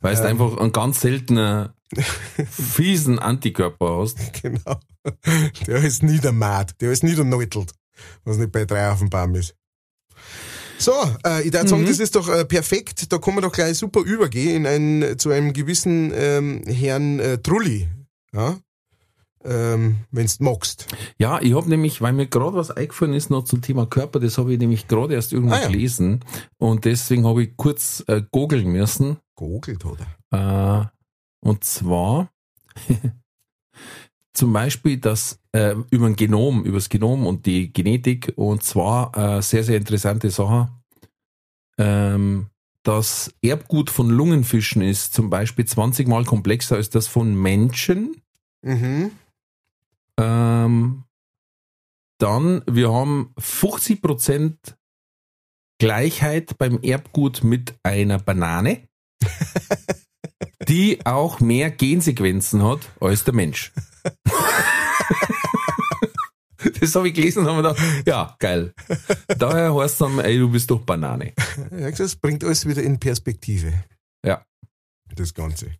Weil du Ähm. einfach einen ganz seltenen, <laughs> fiesen Antikörper hast. Genau. Der ist niedermaht, der ist niederneutelt, was nicht bei drei auf dem Baum ist. So, äh, ich würde sagen, das ist doch äh, perfekt. Da kann man doch gleich super übergehen in ein, zu einem gewissen ähm, Herrn äh, Trulli. Ja? Ähm, wenn's magst. Ja, ich habe nämlich, weil mir gerade was eingefallen ist noch zum Thema Körper, das habe ich nämlich gerade erst irgendwo Ah, ja. gelesen und deswegen habe ich kurz äh, googeln müssen. Gegoogelt, oder? Äh, und zwar <laughs> zum Beispiel das äh, über ein Genom, über das Genom und die Genetik und zwar äh, sehr, sehr interessante Sache. Ähm, das Erbgut von Lungenfischen ist zum Beispiel 20 mal komplexer als das von Menschen. Mhm. Ähm, dann, wir haben 50% Gleichheit beim Erbgut mit einer Banane, <laughs> die auch mehr Gensequenzen hat als der Mensch. <laughs> Das habe ich gelesen und habe mir gedacht, ja, geil. Daher heißt es dann, ey, du bist doch Banane. Das bringt alles wieder in Perspektive. Ja. Das Ganze.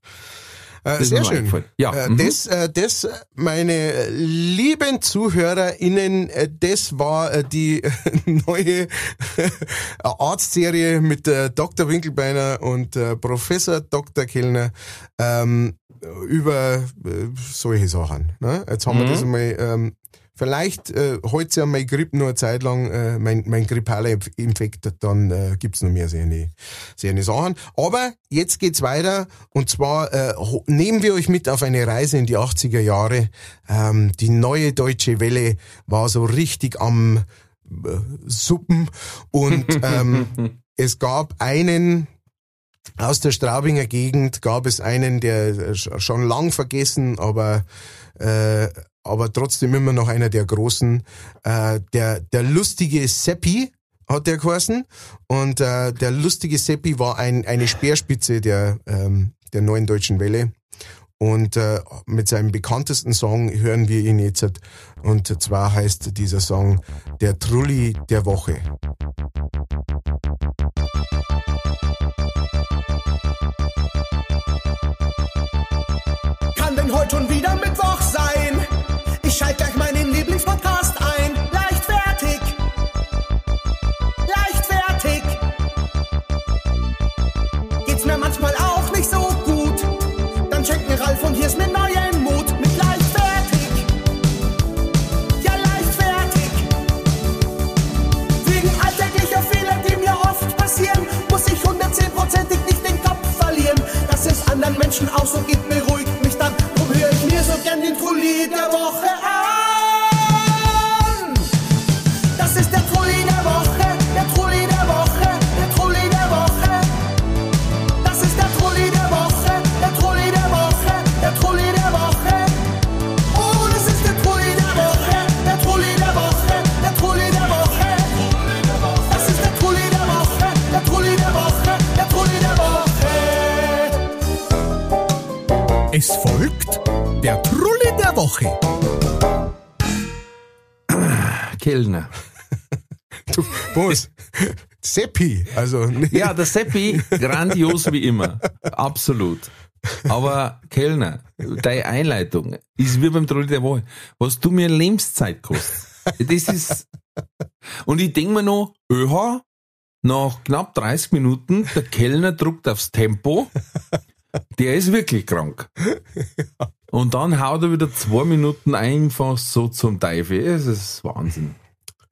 Äh, sehr schön. Ja, Äh, mhm. das, äh, das, meine lieben ZuhörerInnen, äh, das war äh, die <laughs> neue Arztserie mit äh, Dr. Winkelbeiner und äh, Professor Dr. Kellner ähm, über äh, solche Sachen. Ne? Jetzt haben wir Mhm. das einmal ähm, Vielleicht äh, heute ja mein Grip nur eine Zeit lang, äh, mein, mein grippaler Inf- Infekt, dann äh, gibt's noch mehr seine, seine Sachen. Aber jetzt geht's weiter und zwar äh, nehmen wir euch mit auf eine Reise in die 80er Jahre. Ähm, die neue deutsche Welle war so richtig am äh, Suppen und <laughs> ähm, es gab einen aus der Straubinger Gegend gab es einen, der äh, sch- schon lang vergessen, aber äh, aber trotzdem immer noch einer der großen. Äh, der der lustige Seppi hat der geheißen und äh, der lustige Seppi war ein eine Speerspitze der ähm, der neuen deutschen Welle. Und äh, mit seinem bekanntesten Song hören wir ihn jetzt. Und zwar heißt dieser Song Der Trulli der Woche. Kann denn heute schon wieder Mittwoch sein? Ich schalte gleich meinen Lieblingspodcast ein. Den Woche. Kellner. Du, was? Seppi, also Ja, der Seppi, grandios wie immer. Absolut. Aber Kellner, deine Einleitung ist wie beim Trolli der Woche. Was du mir Lebenszeit kostet. Das ist, und ich denk mir noch, öha, nach knapp 30 Minuten, der Kellner druckt aufs Tempo, der ist wirklich krank. Und dann haut er wieder zwei Minuten einfach so zum Teufel. Es ist Wahnsinn.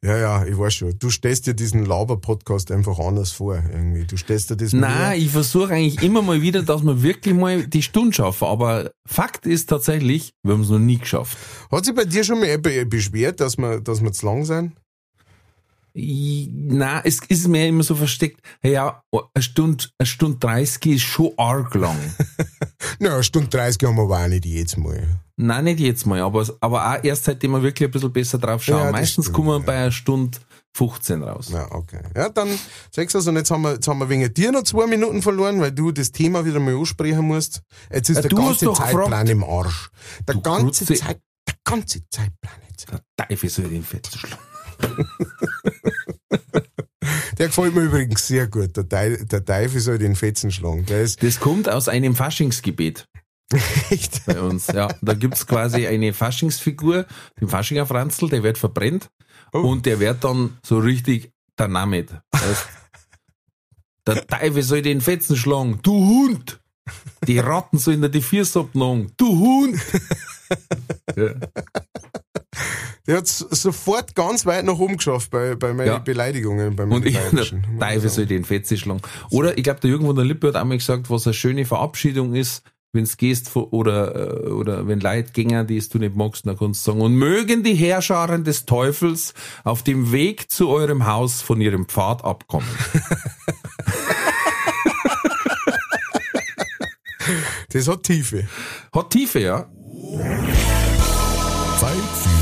Ja, ja, ich weiß schon. Du stellst dir diesen Laber-Podcast einfach anders vor, irgendwie. Du stellst dir das Nein, ich versuche eigentlich immer mal wieder, dass wir wirklich mal die Stunde schaffen. Aber Fakt ist tatsächlich, wir haben es noch nie geschafft. Hat sich bei dir schon mal jemand beschwert, dass wir, dass wir zu lang sein? Nein, es ist mir immer so versteckt. Ja, eine Stunde, eine Stunde 30 ist schon arg lang. <laughs> Na, eine Stunde 30 haben wir aber auch nicht jetzt mal. nein, nicht jetzt mal, aber, aber auch erst seitdem wir wirklich ein bisschen besser drauf schauen. Ja, Meistens stimmt, kommen wir ja. bei einer Stunde 15 raus. Ja, okay. Ja, dann sagst du und jetzt haben wir, jetzt haben wir wegen dir noch zwei Minuten verloren, weil du das Thema wieder mal ansprechen musst. Jetzt ist Ja, der ganze Zeitplan gefragt. im Arsch. Der Du ganze. Zeit, der ganze Zeitplan jetzt. Der Teufel soll den Fett schlagen. <laughs> <laughs> Der gefällt mir übrigens sehr gut. Der, Teil, der Teufel soll den Fetzen schlagen. Das kommt aus einem Faschingsgebet. <laughs> echt. bei uns. Ja, da gibt's quasi eine Faschingsfigur, den Faschinger Franzl, der wird verbrennt Oh. und der wird dann so richtig der Name. Der Teufel soll den Fetzen schlagen, du Hund! Die Ratten sollen dir die Füße abnagen, du Hund! <laughs> Ja. Der hat sofort ganz weit nach oben geschafft bei, bei meinen Ja. Beleidigungen. Beim Und ich. Teufel soll den Fetzen schlagen. Oder ich glaube, der Jürgen von der Lippe hat einmal gesagt, was eine schöne Verabschiedung ist, wenn's gehst vor- oder, äh, oder wenn Leute gehen, die es du nicht magst, dann kannst du sagen, und mögen die Herrscharen des Teufels auf dem Weg zu eurem Haus von ihrem Pfad abkommen. <laughs> Das hat Tiefe. Hat Tiefe, ja. Zeit für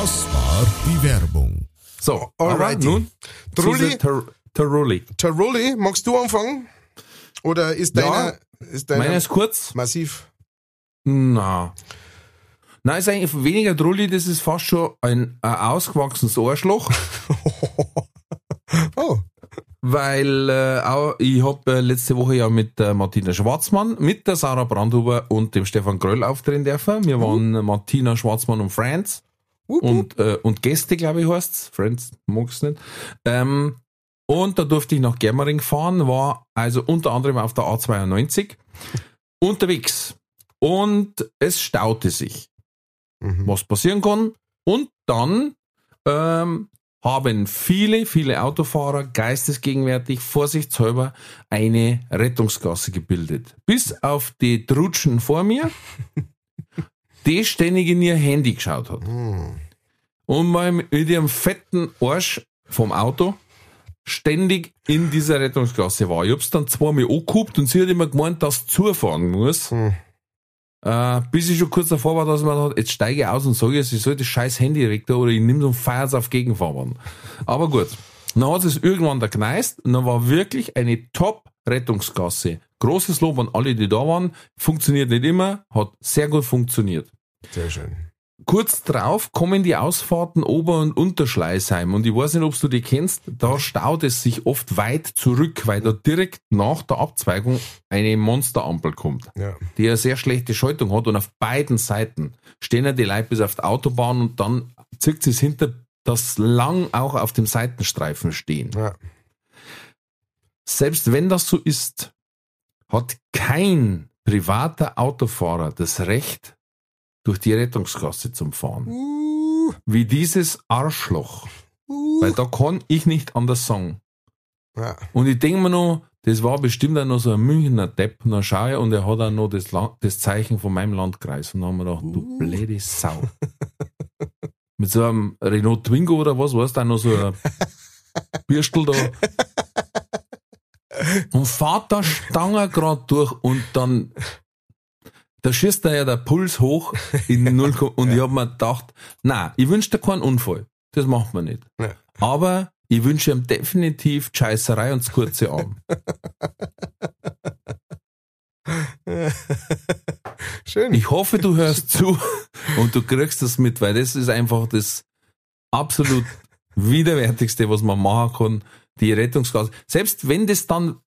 Das war die Werbung. So, aber Alrighty. nun Trulli? Tarulli. Tarulli, magst du anfangen? Oder ist Ja. deiner, ist deiner ist kurz. massiv? Na. Nein, ist eigentlich weniger Trulli, das ist fast schon ein, ein ausgewachsenes Arschloch. <laughs> Oh, Weil äh, auch, ich habe äh, letzte Woche ja mit der Martina Schwarzmann, mit der Sarah Brandhuber und dem Stefan Gröll auftreten dürfen. Wir waren äh, Martina Schwarzmann und Friends wupp, und, äh, und Gäste, glaube ich, heißt's. Friends mag's nicht. Ähm, und da durfte ich nach Germering fahren, war also unter anderem auf der A92 <laughs> unterwegs. Und es staute sich Mhm. was passieren kann. Und dann ähm, haben viele, viele Autofahrer geistesgegenwärtig vorsichtshalber eine Rettungsgasse gebildet. Bis auf die Trutschen vor mir, <laughs> die ständig in ihr Handy geschaut hat. Hm. Und mal mit ihrem fetten Arsch vom Auto ständig in dieser Rettungsgasse war. Ich hab's dann zweimal angeguckt und sie hat immer gemeint, dass zufahren muss. Hm. Äh, bis ich schon kurz davor war, dass man hat, jetzt steige ich aus und sage, ich soll das scheiß Handy richten oder ich nehme so ein Feiers auf Gegenfahrbahn. Aber gut. Dann hat es irgendwann da gekneist und dann war wirklich eine Top-Rettungsgasse. Großes Lob an alle, die da waren. Funktioniert nicht immer, hat sehr gut funktioniert. Sehr schön. Kurz drauf kommen die Ausfahrten Ober- und Unterschleißheim. Und ich weiß nicht, ob du die kennst. Da staut es sich oft weit zurück, weil da direkt nach der Abzweigung eine Monsterampel kommt, Ja. die eine sehr schlechte Schaltung hat. Und auf beiden Seiten stehen ja die Leute bis auf die Autobahn und dann sie es hinter, dass lang auch auf dem Seitenstreifen stehen. Ja. Selbst wenn das so ist, hat kein privater Autofahrer das Recht, durch die Rettungsgasse zu fahren. Uh, Wie dieses Arschloch. uh. Weil da kann ich nicht anders sagen. Ja. Und ich denke mir noch, das war bestimmt auch noch so ein Münchner Depp. Und dann schaue ich und er hat auch noch das, La- das Zeichen von meinem Landkreis. Und dann haben wir gedacht, du blöde Sau. <laughs> Mit so einem Renault Twingo oder was, weißt du, noch so ein <laughs> Bürstel da. Und fahrt da Stange grad durch und dann, da schießt da ja der Puls hoch in <laughs> 0, und ich hab mir gedacht, na, ich wünsche dir keinen Unfall. Das macht man nicht. Ja. Aber ich wünsche ihm definitiv Scheißerei und das kurze Arm. <laughs> <laughs> Schön. Ich hoffe, du hörst zu und du kriegst das mit, weil das ist einfach das absolut widerwärtigste, was man machen kann, die Rettungsgasse. Selbst wenn das dann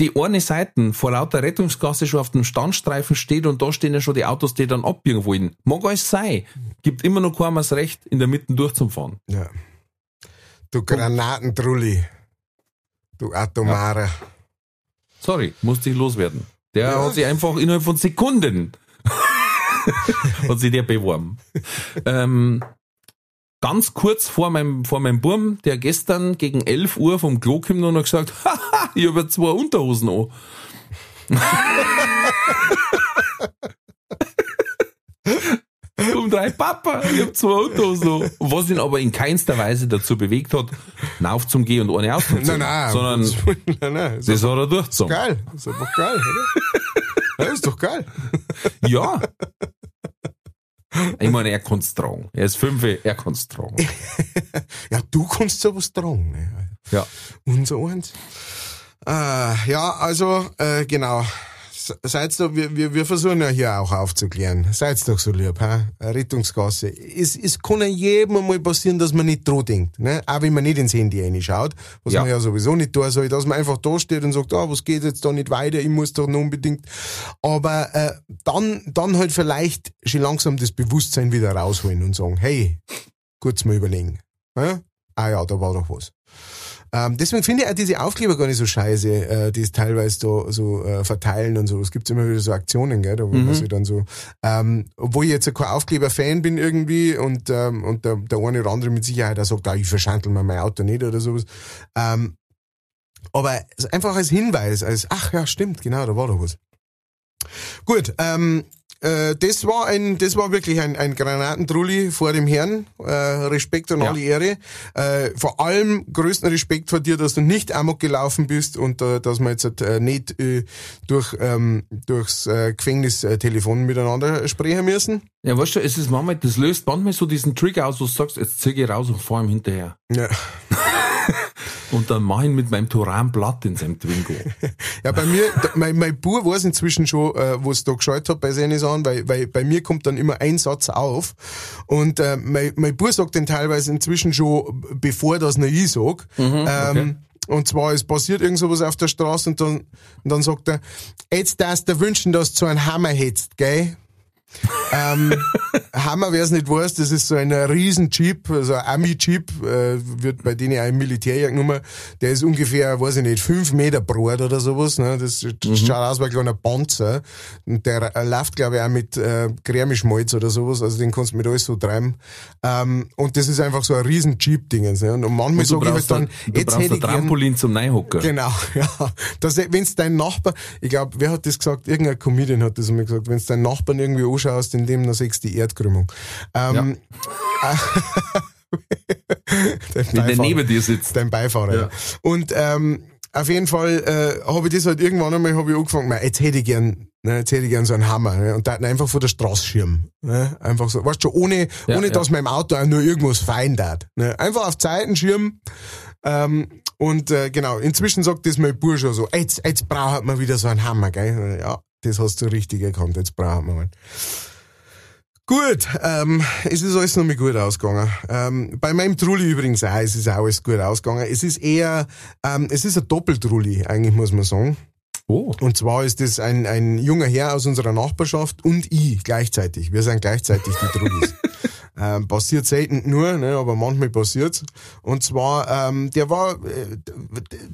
die eine Seite vor lauter Rettungsgasse schon auf dem Standstreifen steht und da stehen ja schon die Autos, die dann abbiegen wollen. Mag alles sein. Gibt immer noch keinem das Recht, in der Mitte durchzufahren. ja. Du Granatentrulli. Du Atomare. Sorry, musste ich loswerden. Der Ja. hat sich einfach innerhalb von Sekunden <laughs> hat sich der beworben. ähm, ganz kurz vor meinem, vor meinem Burm, der gestern gegen 11 Uhr vom Klo kommt und hat gesagt, <laughs> haha, ich habe ja zwei Unterhosen an. <laughs> um drei Papa, ich hab zwei Unterhosen an. Was ihn aber in keinster Weise dazu bewegt hat, aufzugehen und eine auszuziehen. Nein, nein. Sondern nein, nein. Ist das hat er durchgezogen. geil. Ist einfach geil, oder? Ja, ist doch geil. Ja. Ich meine, er kann es tragen. Er ist fünf, er kann es tragen. <laughs> Ja, du kannst sowas tragen. Ne? Ja. Unser eins. Äh, ja, also, äh, genau. Se- Seid doch, wir, wir, wir versuchen ja hier auch aufzuklären. Seid doch so lieb, ha? Rettungsgasse. Es, es kann ja jedem einmal passieren, dass man nicht dran denkt, ne? Auch wenn man nicht ins Handy reinschaut, was Ja. man ja sowieso nicht tun soll, dass man einfach da steht und sagt, ah, was geht jetzt da nicht weiter, ich muss doch noch unbedingt. Aber, äh, dann, dann halt vielleicht schon langsam das Bewusstsein wieder rausholen und sagen, hey, kurz mal überlegen. Ja? Ah ja, da war doch was. Ähm, deswegen finde ich auch diese Aufkleber gar nicht so scheiße, äh, die es teilweise da so äh, verteilen und so. Es gibt immer wieder so Aktionen, gell, da wo sich dann so, ähm, obwohl ich jetzt kein Aufkleber-Fan bin irgendwie und, ähm, und der, der eine oder andere mit Sicherheit auch sagt, ah, ich verschantel mir mein Auto nicht oder sowas. Ähm, aber einfach als Hinweis, als, ach ja, stimmt, genau, da war doch was. Gut, ähm, äh, das war ein, das war wirklich ein, ein Granatentrulli vor dem Herrn. Äh, Respekt und Ja. alle Ehre. Äh, vor allem größten Respekt vor dir, dass du nicht amok gelaufen bist und äh, dass wir jetzt äh, nicht durch ähm, durchs äh, Gefängnis äh, Telefon miteinander sprechen müssen. Ja, weißt du, es ist manchmal, das löst manchmal so diesen Trick aus, wo du sagst, jetzt zieh ich raus und fahr ihm hinterher. Ja. <laughs> <laughs> Und dann mach ihn mit meinem Turan platt in seinem Twingo. <laughs> Ja, bei mir, mein, mein Bub weiß inzwischen schon, äh, wo es da geschaltet hat bei seinen Sachen, weil, weil bei mir kommt dann immer ein Satz auf. Und äh, mein, mein Bub sagt den teilweise inzwischen schon, bevor das noch ich sag. ähm, Und zwar, es passiert irgend sowas auf der Straße und dann, und dann sagt er, jetzt darfst du wünschen, dass du einen Hammer hättest, gell? Ähm, <laughs> Hammer, wer es nicht weiß, das ist so ein riesen Jeep, also ein Ami-Jeep, äh, wird bei denen auch im Militär genommen. Der ist ungefähr, weiß ich nicht, fünf Meter breit oder sowas. Ne? Das schaut aus wie ein kleiner Panzer. Und der äh, läuft, glaube ich, auch mit äh, Cremischmalz oder sowas. Also den kannst du mit alles so treiben. Ähm, und das ist einfach so ein riesen Jeep-Dingens. Ne? Und manchmal sage ich halt dann, ein, du jetzt hätte ich gern, Trampolin zum Neihocker. Genau, <laughs> ja. Das, wenn's dein Nachbar, ich glaube, wer hat das gesagt? Irgendein Comedian hat das einmal gesagt. Wenn's deinen Nachbarn irgendwie anschaust, in dem, dann siehst du die Erdkrümmung. Ähm, <laughs> dein Wenn der Beifahrer- neben dir sitzt. Dein Beifahrer, ja. Ja. Und ähm, auf jeden Fall äh, habe ich das halt irgendwann einmal hab ich angefangen, mei, jetzt hätte ich gern, ne, jetzt hätte ich gern so einen Hammer. Ne, und da einfach vor der Straße schirmen. Ne, einfach so, weißt du, schon, ohne, Ja, ohne ja. dass man im Auto auch nur irgendwas fein tat. Ne, einfach auf Zeiten schirmen. Ähm, und äh, genau, inzwischen sagt das mein Bub schon so, jetzt, jetzt braucht man wieder so einen Hammer, gell? Ja, das hast du richtig erkannt, jetzt braucht man einen. Gut, ähm, es ist alles noch mal gut ausgegangen. Ähm, bei meinem Trulli übrigens auch, es ist auch alles gut ausgegangen. Es ist eher, ähm, es ist ein Doppeltrulli, eigentlich muss man sagen. Oh. Und zwar ist das ein, ein junger Herr aus unserer Nachbarschaft und ich gleichzeitig. Wir sind gleichzeitig die Trullis. <laughs> ähm, passiert selten nur, ne, aber manchmal passiert's. Und zwar, ähm, der war äh,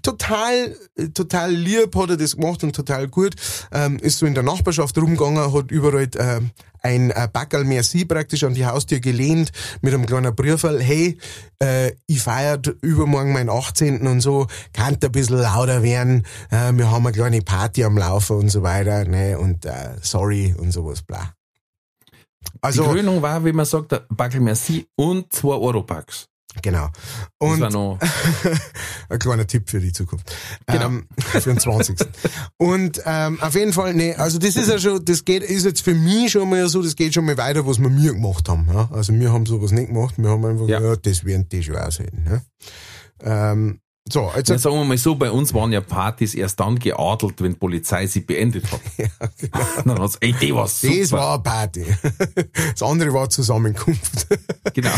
total, äh, total lieb, hat er das gemacht und total gut. Ähm, ist so in der Nachbarschaft rumgegangen, hat überall ähm, ein äh, Backerl Merci praktisch an die Haustür gelehnt mit einem kleinen Briefel. Hey, äh, ich feiert übermorgen meinen 18. und so, kann ein bisschen lauter werden. Äh, wir haben eine kleine Party am Laufen und so weiter. Ne, und äh, sorry und sowas, bla. Die Also, Krönung war, wie man sagt, Backel Merci und zwei Europacks. genau. Das Und war noch, <laughs> ein kleiner Tipp für die Zukunft. Genau. Ähm, für den 20. Und ähm, auf jeden Fall, nee, also das ist ja schon, das geht, ist jetzt für mich schon mal so, das geht schon mal weiter, was wir mir gemacht haben. Ja? Also wir haben sowas nicht gemacht, wir haben einfach, ja, Ja. das werden die schon aushalten. Ja? Ähm, so, jetzt ja, sagen wir mal so, bei uns waren ja Partys erst dann geadelt, wenn die Polizei sie beendet hat. <laughs> <laughs> Dann hat's, ey, die war super. das war eine Party. <laughs> Das andere war Zusammenkunft. Genau.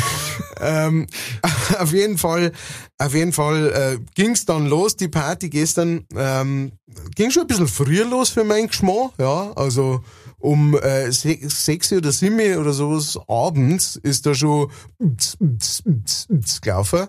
ähm, auf jeden Fall, auf jeden Fall äh, ging's dann los, die Party gestern. Ähm, ging schon ein bisschen früher los für meinen Geschmack, ja. Also um äh, se- sechs oder sieben oder sowas abends ist da schon gelaufen.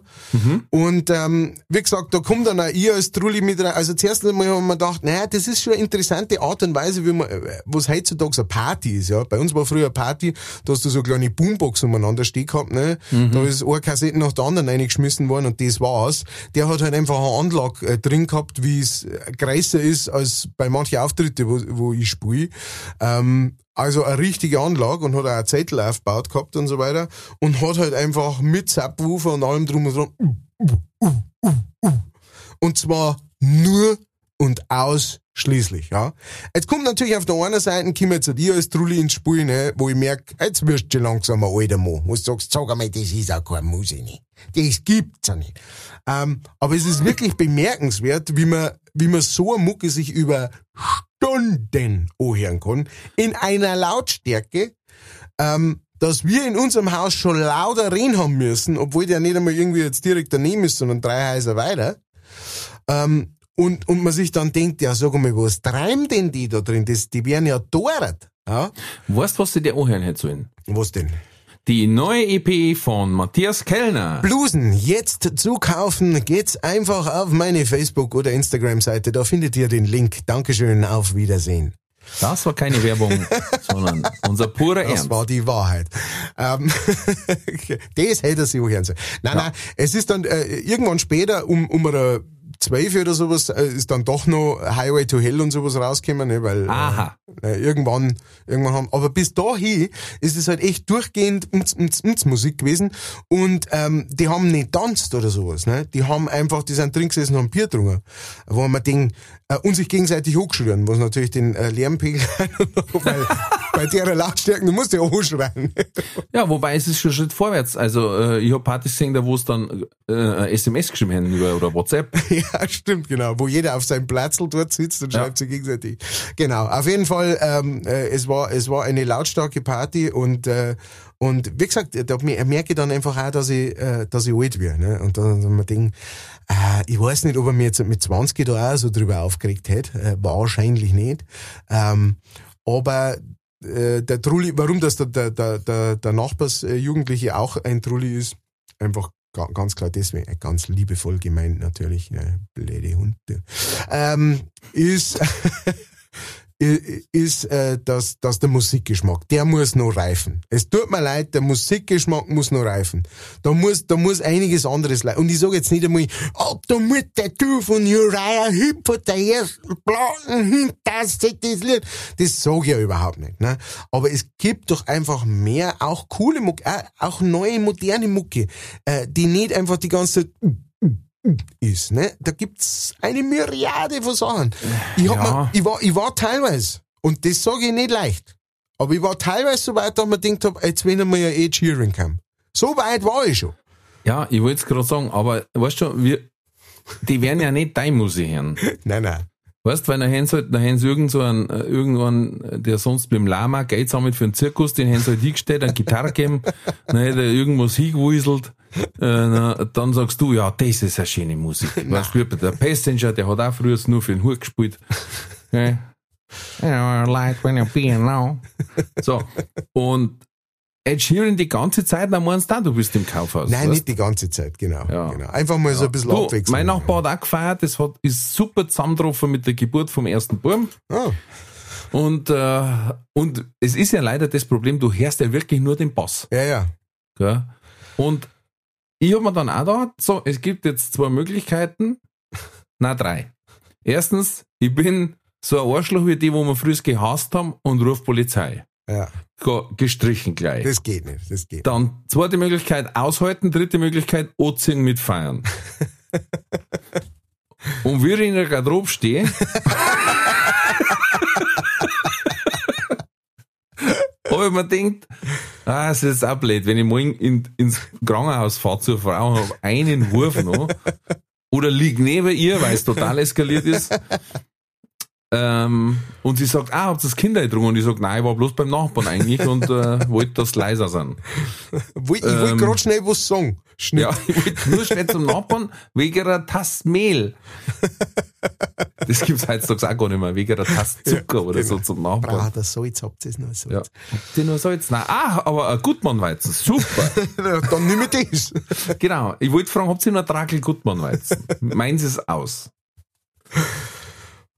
Und ähm, wie gesagt, da kommt dann auch ich als Trulli mit rein. Also zuerst einmal haben wir gedacht, naja, das ist schon eine interessante Art und Weise, wie man, äh, was heutzutage eine Party ist. Ja, Bei uns war früher eine Party, da hast du so kleine Boombox umeinander stehen gehabt. Ne? Da ist eine Kassette nach der anderen reingeschmissen worden und das war's. Der hat halt einfach eine Anlage äh, drin gehabt, wie es äh, größer ist als bei manchen Auftritten, wo, wo ich spiele. Ähm, also eine richtige Anlage und hat auch einen Zettel aufgebaut gehabt und so weiter und hat halt einfach mit Subwoofer und allem drum und dran und zwar nur und ausschließlich, ja. Jetzt kommt natürlich auf der einen Seite, kommt jetzt dir als Trulli ins Spiel, ne, wo ich merk, jetzt wirst du langsam ein alter Mann, wo du sagst, sag einmal, das ist auch keine Musik nicht. Das gibt's ja nicht. Ähm, aber es ist wirklich bemerkenswert, wie man, wie man so eine Mucke sich über Stunden anhören kann, in einer Lautstärke, ähm, dass wir in unserem Haus schon lauter reden haben müssen, obwohl der nicht einmal irgendwie jetzt direkt daneben ist, sondern drei Häuser weiter. Ähm, und, und man sich dann denkt, ja, sag mal, was treiben denn die da drin? Das, die werden ja dort. Ja? Weißt du, was sie dir anhören hätte sollen? Was denn? Die neue EP von Matthias Kellner. Blusen jetzt zu kaufen, geht's einfach auf meine Facebook- oder Instagram-Seite. Da findet ihr den Link. Dankeschön, auf Wiedersehen. Das war keine Werbung, <laughs> sondern unser purer Das Ernst. war die Wahrheit. Ähm, <laughs> das hätte sich auch sollen. Nein, nein, es ist dann äh, irgendwann später, um, um eine 12 oder sowas, äh, ist dann doch noch Highway to Hell und sowas rausgekommen, ne, weil Aha. äh, irgendwann, irgendwann haben, aber bis dahin ist es halt echt durchgehend ums, ums, ums Musik gewesen und ähm, die haben nicht tanzt oder sowas, ne, die haben einfach, die sind drin gesessen und haben Bier getrunken, wo man den, äh, und sich gegenseitig hochschrien, was natürlich den äh, Lärmpegel, <laughs> weil bei der Lautstärke, du musst ja hochschreien. Ja, wobei es ist schon ein Schritt vorwärts. Also äh, ich habe Partys gesehen, da wo es dann äh, SMS geschrieben haben über oder WhatsApp. <laughs> Ja, stimmt, genau. Wo jeder auf seinem Platzl dort sitzt und Ja. schreibt sich gegenseitig. Genau. Auf jeden Fall, ähm, äh, es war, es war eine lautstarke Party und, äh, und wie gesagt, da mer- merke ich dann einfach auch, dass ich, äh, dass ich alt werde, ne? Und dann, dann man denkt, äh, ich weiß nicht, ob er mir jetzt mit 20 da auch so drüber aufgeregt hätte. Äh, wahrscheinlich nicht. Ähm, aber äh, der Trulli, warum das der, der, der, der, Nachbarsjugendliche auch ein Trulli ist, einfach ga- ganz klar deswegen, ganz liebevoll gemeint natürlich, äh, blöde Hund, du. ähm, ist, <laughs> ist äh, dass, dass der Musikgeschmack, der muss noch reifen. Es tut mir leid, der Musikgeschmack muss noch reifen. Da muss, da muss einiges anderes leiden. Und ich sage jetzt nicht einmal, oh, da muss der Typ von Uriah Heep von der ersten Platten, das ist das Lied. Das sage ich ja überhaupt nicht. Ne? Aber es gibt doch einfach mehr, auch coole Mucke, auch, auch neue, moderne Mucke, äh, die nicht einfach die ganze Zeit ist, ne? Da gibt's eine Myriade von Sachen. Ich, hab Ja. mir, ich, war, ich war teilweise, und das sage ich nicht leicht, aber ich war teilweise so weit, dass ich mir gedacht hab, jetzt wenn einmal ja eh Cheering kam. So weit war ich schon. Ja, ich wollte es gerade sagen, aber weißt du, wir, die werden ja nicht deine Musik hören. <laughs> Nein, nein. Weißt du, weil dann haben sie halt, dann haben sie irgend so einen, äh, irgendwann, äh, der sonst beim Lama Geld sammelt für einen Zirkus, den haben sie halt hingestellt, eine Gitarre gegeben, <laughs> dann hat er irgendwas hingewuselt, äh, na, dann sagst du, ja, das ist eine schöne Musik. <laughs> Weißt du, der Passenger, der hat auch früher nur für den Hut gespielt. <laughs> Okay. Yeah, I like when you're being now. So. Und Ed Sheeran die ganze Zeit, dann meinst du du bist im Kaufhaus. Nein, weißt? nicht die ganze Zeit, genau. Ja. genau. Einfach mal so ein bisschen abwechseln. mein Nachbar hat auch gefeiert, das hat, ist super zusammengetroffen mit der Geburt vom ersten Buben. Ah, Und, äh, und es ist ja leider das Problem, du hörst ja wirklich nur den Bass. ja, ja. Gell? Und ich habe mir dann auch gedacht, so, es gibt jetzt zwei Möglichkeiten, na drei. Erstens, ich bin so ein Arschloch wie die, wo wir früher gehasst haben und ruf Polizei. ja. Ge- Gestrichen gleich. Das geht nicht, das geht. Dann zweite Möglichkeit aushalten, dritte Möglichkeit anziehen mit feiern. <laughs> Und ich in der Garderobe stehe, <laughs> habe ich mir gedacht, ah, es ist auch blöd, wenn ich morgen in, ins Krankenhaus fahre zur Frau habe einen Wurf noch oder lieg neben ihr, weil es total eskaliert ist. Ähm, und sie sagt, ah, habt ihr das Kinder getrunken? Und ich sag, nein, ich war bloß beim Nachbarn eigentlich und äh, <laughs> wollte, dass sie leiser sind. Woll- Ich wollte ähm, gerade schnell was sagen. Schnell. Ja, ich wollte nur schnell zum Nachbarn wegen einer Tasse Mehl. Das gibt's heutzutage auch gar nicht mehr, wegen einer Tasse Zucker oder so zum Nachbarn. Ah, das Salz habt ihr noch Salz. Ja. Habt ihr nur Salz? Nein, ah, aber ein Gutmannweizen, super. Ja. <laughs> Dann nimm ich das. genau. Ich wollte fragen, habt ihr noch Tragel Gutmannweizen? Meins ist aus.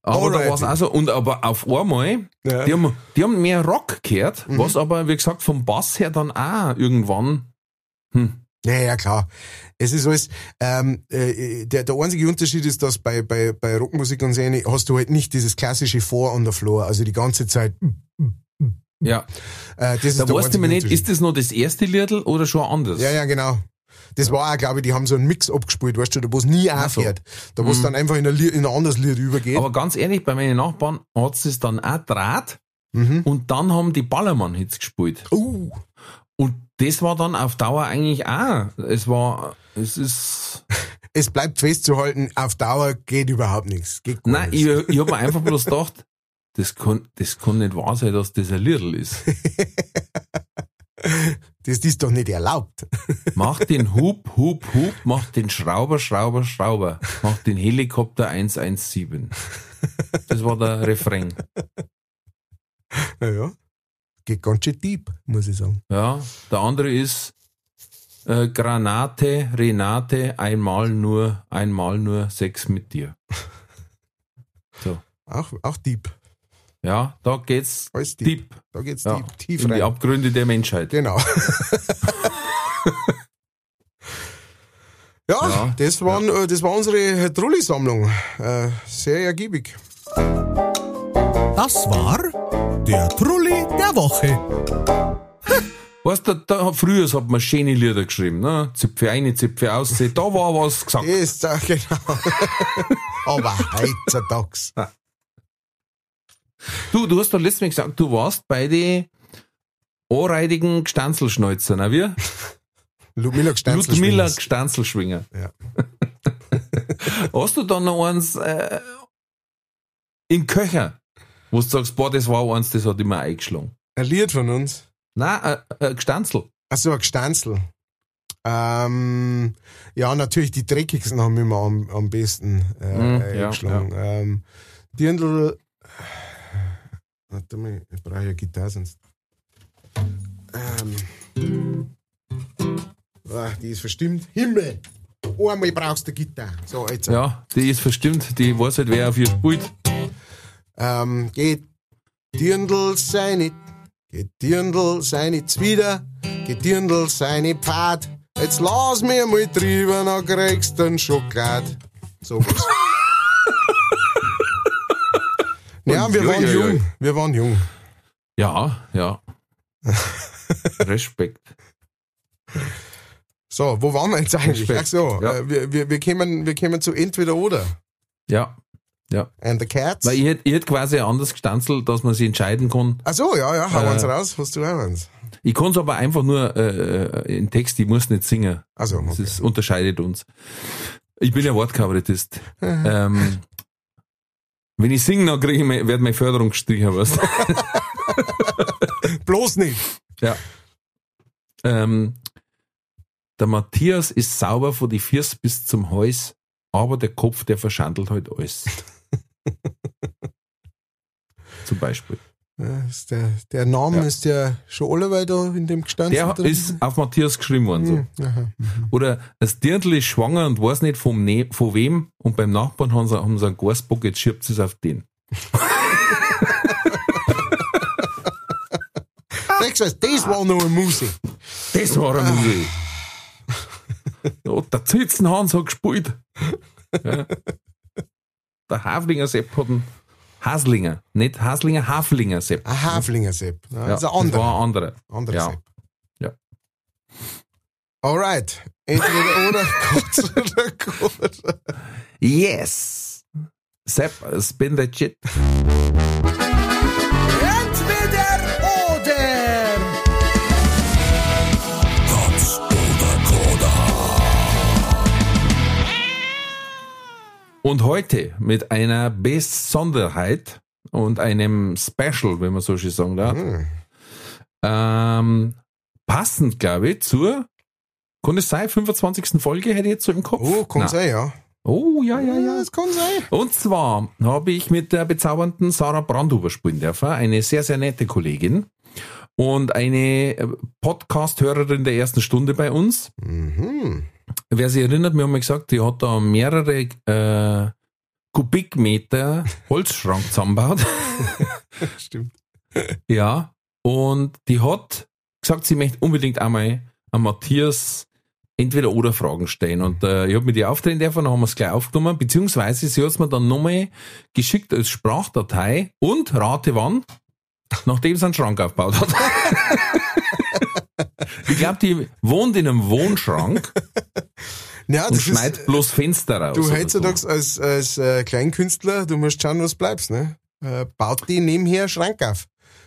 Aber da auch so. Und aber auf einmal, Ja. die, haben, die haben mehr Rock gehört, was aber, wie gesagt, vom Bass her dann auch irgendwann, hm, Ja, ja, klar. Es ist alles, ähm, äh, der, der einzige Unterschied ist, dass bei, bei, bei Rockmusik und so eine hast du halt nicht dieses klassische Four on the Floor, also die ganze Zeit. ja. Äh, das ist Da der weißt du mir nicht, ist das noch das erste Liedl oder schon anders? Ja, ja, genau. Das war auch, glaube ich, die haben so einen Mix abgespielt, weißt du, da wo es nie aufhört. Da wo es dann einfach in ein, Lied, in ein anderes Lied übergeht. Aber ganz ehrlich, bei meinen Nachbarn hat es dann auch Draht Mhm. und dann haben die Ballermann-Hits gespielt. Uh, Und das war dann auf Dauer eigentlich auch. Es war, es ist, <laughs> es bleibt festzuhalten, auf Dauer geht überhaupt nichts. Geht nein, ich, nichts. ich habe mir <laughs> einfach bloß gedacht, das kann, das kann nicht wahr sein, dass das ein Liedl ist. <laughs> <laughs> Das ist doch nicht erlaubt. Mach den Hub, Hub, Hub, mach den Schrauber, Schrauber, Schrauber, mach den Helikopter 117. Das war der Refrain. Naja. geht ganz schön deep, muss ich sagen. Ja, der andere ist äh, Granate, Renate, einmal nur, einmal nur Sex mit dir. So. Auch, auch deep. Ja, da geht's Alles deep. deep, Da geht's ja, deep, tief in die rein. Abgründe der Menschheit. Genau. <laughs> ja, Ja, das, waren, äh, das war unsere Trulli-Sammlung. Äh, sehr ergiebig. Das war der Trulli der Woche. Weißt du, da, früher hat man schöne Lieder geschrieben, ne? Zipfe eine, Zipfe aus, da war was gesagt. Ist, äh, genau. <laughs> Aber heutzutage. Du, du hast doch letztes Mal gesagt, du warst bei den anreidigen Gstanzelschnäuzer, na wie? <laughs> Ludmilla Gstanzel Ludmilla. Gstanzelschwinger. Ja. <laughs> Hast du da noch eins äh, im Köcher, wo du sagst, boah, das war eins, das hat immer eingeschlagen? Ein Lied von uns. Nein, äh, äh, Gstanzel. Achso, ein Gstanzel. Ähm, ja, natürlich die dreckigsten haben immer am, am besten äh, Mm, ja, eingeschlagen. Ähm, Dirndl. Warte mal, ich brauche ja Gitarre sonst. Ähm, ah, die ist verstimmt. Himmel! Einmal brauchst du Gitarre. So, jetzt. Ja, die ist verstimmt, die weiß halt, wer auf ihr spielt. Ähm, geht Dirndl seine, geht Dirndl seine Zwider, geht Dirndl seine Pfad. Jetzt lass mir mal drüber, dann kriegst du einen Schokolad. So was. Ja, wir waren jung. Wir waren jung. Ja, ja. <laughs> Respekt. So, wo waren wir jetzt eigentlich? Respekt. Ach so, Ja. äh, wir, wir, wir, kämen, wir kämen zu entweder oder. Ja. Ja. And the Cats. Weil ich hätte hätt quasi ein anderes gestanzelt, dass man sich entscheiden kann. Ach so, ja, ja, hau Äh. uns raus. Hast du auch eins? Ich kann es aber einfach nur äh, in Text, ich muss nicht singen. Also, Das okay. ist, unterscheidet uns. Ich bin ja Wortkabarettist. <laughs> ähm, wenn ich singe, dann kriege ich mein, wird meine Förderung gestrichen, weißt du? <laughs> Bloß nicht. Ja. Ähm, der Matthias ist sauber von die Füße bis zum Hals, aber der Kopf, der verschandelt halt alles. <laughs> Zum Beispiel. Ja, ist der, der Name Ja. ist ja schon alle da in dem gestanden. Der drin? ist auf Matthias geschrieben worden. So. Hm, aha. Oder das Dirndl ist schwanger und weiß nicht vom ne von wem und beim Nachbarn haben sie, haben sie einen Gasbock, jetzt schiebt sie es auf den. Das war noch eine Musik. Das war eine Musik. Ja, der Zitzenhans hat gespielt. Ja. Der Haflinger Sepp hat einen Haslinger, nicht Haslinger, Haflinger Sepp. Ein Haflinger Sepp. Ja, Ja, das ist ein anderer. war ein anderer. anderer ja. Sepp. Ja. Alright. Entweder <laughs> oder, kurz oder kurz. Yes! Sepp, spin that shit. Und heute mit einer Besonderheit und einem Special, wenn man so schön sagen darf. Hm. Ähm, passend, glaube ich, zur, kann es sein, 25. Folge hätte ich jetzt so im Kopf? Oh, kann Nein. sein, ja. Oh, ja, ja, ja. das kann sein. Und zwar habe ich mit der bezaubernden Sarah Brandhuber spielen dürfen, eine sehr, sehr nette Kollegin und eine äh, Podcast-Hörerin der ersten Stunde bei uns. Mhm. Wer sich erinnert, wir haben ja gesagt, die hat da mehrere äh, Kubikmeter Holzschrank zusammengebaut. <laughs> Stimmt. ja, und die hat gesagt, sie möchte unbedingt einmal an Matthias entweder oder Fragen stellen. Und äh, ich habe mit ihr auftreten dürfen, dann haben wir es gleich aufgenommen, beziehungsweise sie hat es mir dann nochmal geschickt als Sprachdatei und rate wann, nachdem sie einen Schrank aufgebaut hat. <laughs> ich glaube, die wohnt in einem Wohnschrank <laughs> Ja, und das schneidet bloß Fenster raus. du heutzutage als, als äh, Kleinkünstler, du musst schauen, was bleibst, ne? Äh, baut die nebenher Schrank auf.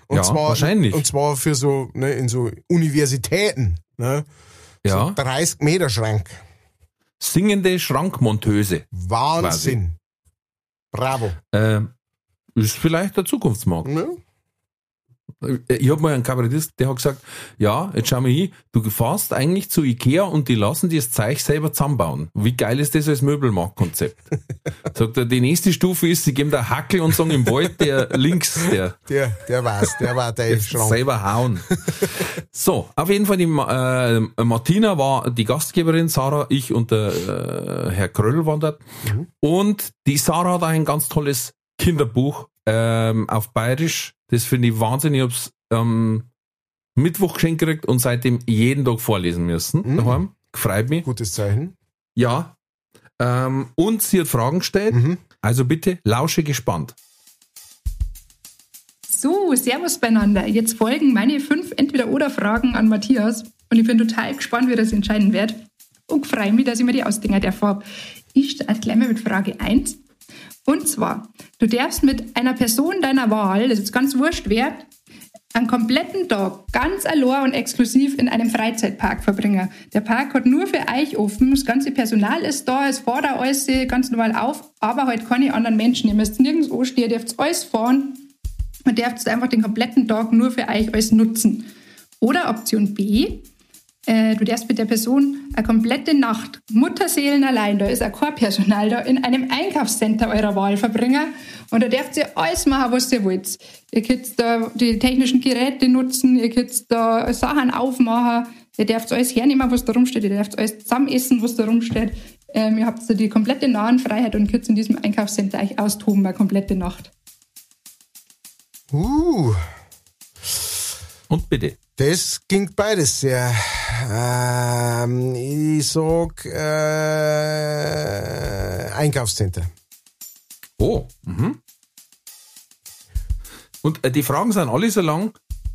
Und Ja, zwar, wahrscheinlich. Und zwar für so, ne, in so Universitäten, ne? Ja, So 30 Meter Schrank. singende Schrankmontöse. Wahnsinn. Bravo. Äh, ist vielleicht der Zukunftsmarkt. Ne? Ich habe mal einen Kabarettist, der hat gesagt, ja, jetzt schau mal hin, du fährst eigentlich zu Ikea und die lassen dir das Zeug selber zusammenbauen. Wie geil ist das als Möbelmarktkonzept? <laughs> Sagt er, die nächste Stufe ist, sie geben da Hackel und sagen im Wald, der links, der Der, der weiß, der war der Schrank. selber hauen. <laughs> So, auf jeden Fall, die äh, Martina war die Gastgeberin, Sarah, ich und der äh, Herr Kröll waren dort. Und die Sarah hat auch ein ganz tolles Kinderbuch ähm, auf Bayerisch. Das finde ich wahnsinnig. Ich hab's am Mittwoch geschenkt gekriegt und seitdem jeden Tag vorlesen müssen. Mhm. Daheim. Freut mich. Gutes Zeichen. Ja. Ähm, und sie hat Fragen gestellt. Mhm. Also bitte lausche gespannt. So, Servus beieinander. Jetzt folgen meine fünf Entweder-Oder-Fragen an Matthias. Und ich bin total gespannt, wie das entscheiden wird. Und freue mich, dass ich mir die ausdenken darf. hab. Ich starte gleich mal mit Frage 1. Und zwar, du darfst mit einer Person deiner Wahl, das ist ganz wurscht wer, einen kompletten Tag ganz allein und exklusiv in einem Freizeitpark verbringen. Der Park hat nur für euch offen, das ganze Personal ist da, es fährt alles ganz normal auf, aber halt keine anderen Menschen. Ihr müsst nirgends anstehen, ihr dürft alles fahren und dürft einfach den kompletten Tag nur für euch alles nutzen. Oder Option B, äh, du darfst mit der Person eine komplette Nacht, Mutterseelen allein, da ist auch kein Personal da, in einem Einkaufscenter eurer Wahl verbringen. Und da dürft ihr alles machen, was ihr wollt. Ihr könnt da die technischen Geräte nutzen, ihr könnt da Sachen aufmachen, ihr dürft alles hernehmen, was da rumsteht, ihr dürft alles zusammen essen, was da rumsteht. Ähm, ihr habt so die komplette Nahenfreiheit und könnt in diesem Einkaufscenter euch austoben, eine komplette Nacht. Uh, Und bitte. das ging beides sehr. Ähm, ich sag äh, Einkaufscenter. Oh. Mhm. Und äh, die Fragen sind alle so lang.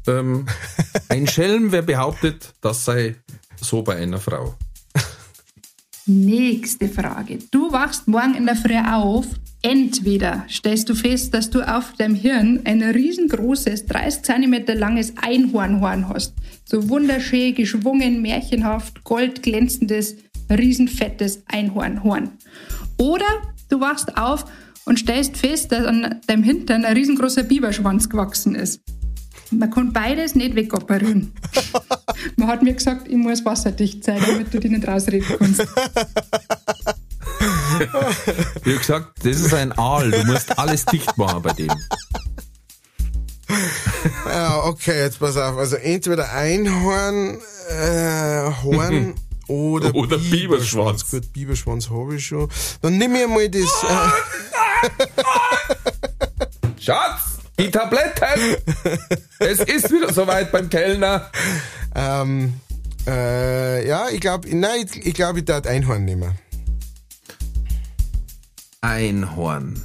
Ähm, <laughs> ein Schelm, wer behauptet, das sei so bei einer Frau. Nächste Frage. Du wachst morgen in der Früh auf. Entweder stellst du fest, dass du auf deinem Hirn ein riesengroßes, 30 cm langes Einhornhorn hast. So wunderschön, geschwungen, märchenhaft, goldglänzendes, riesenfettes Einhornhorn. Oder du wachst auf und stellst fest, dass an deinem Hintern ein riesengroßer Biberschwanz gewachsen ist. Man kann beides nicht wegoperieren. <laughs> Man hat mir gesagt, ich muss wasserdicht sein, damit du dich nicht rausreden kannst. <laughs> <laughs> Ich habe gesagt, das ist ein Aal, du musst alles dicht machen bei dem. Ja, okay, jetzt pass auf. Also entweder Einhorn, äh, Horn oder, Oder Biberschwanz. Gut, Biberschwanz habe ich schon. Dann nimm mir mal das. Äh, Schatz, die Tabletten! Es ist wieder soweit beim Kellner. ähm, äh, ja, ich glaube, nein, ich, ich glaube, ich darf Einhorn nehmen. Einhorn.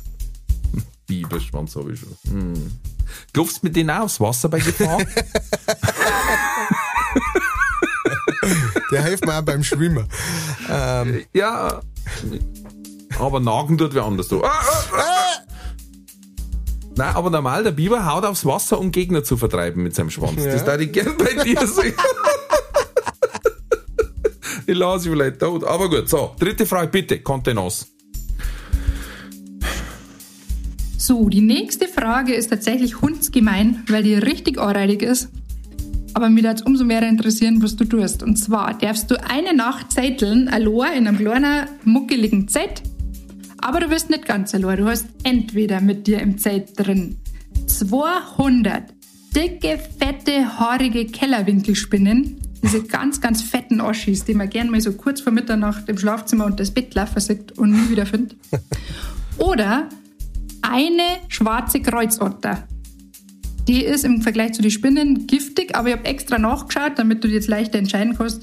<laughs> Biberschwanz habe ich schon. Hm. Glaubst du mit denen auch aufs Wasser bei Gefahr? <laughs> Der hilft mir auch beim Schwimmen. Ähm, ja. Aber nagen tut wer anders. Du. Ah, ah, ah. Nein, aber normal, der Biber haut aufs Wasser, um Gegner zu vertreiben mit seinem Schwanz. Das darf ich gern bei dir sehen. <laughs> ich lasse ihn vielleicht tot. Aber gut, so. Dritte Frage, bitte. Kontenance. So, die nächste Frage ist tatsächlich hundsgemein, weil die richtig anreidig ist. Aber mich würde umso mehr interessieren, was du tust. Und zwar darfst du eine Nacht zetteln, allein in einem kleinen, muckeligen Zelt. Aber du wirst nicht ganz allein. Du hast entweder mit dir im Zelt drin 200 dicke, fette, haarige Kellerwinkelspinnen. Diese ganz, ganz fetten Oschis, die man gern mal so kurz vor Mitternacht im Schlafzimmer und das Bett laufen sieht und nie wieder findet. <laughs> Oder eine schwarze Kreuzotter. Die ist im Vergleich zu den Spinnen giftig, aber ich habe extra nachgeschaut, damit du dir jetzt leichter entscheiden kannst.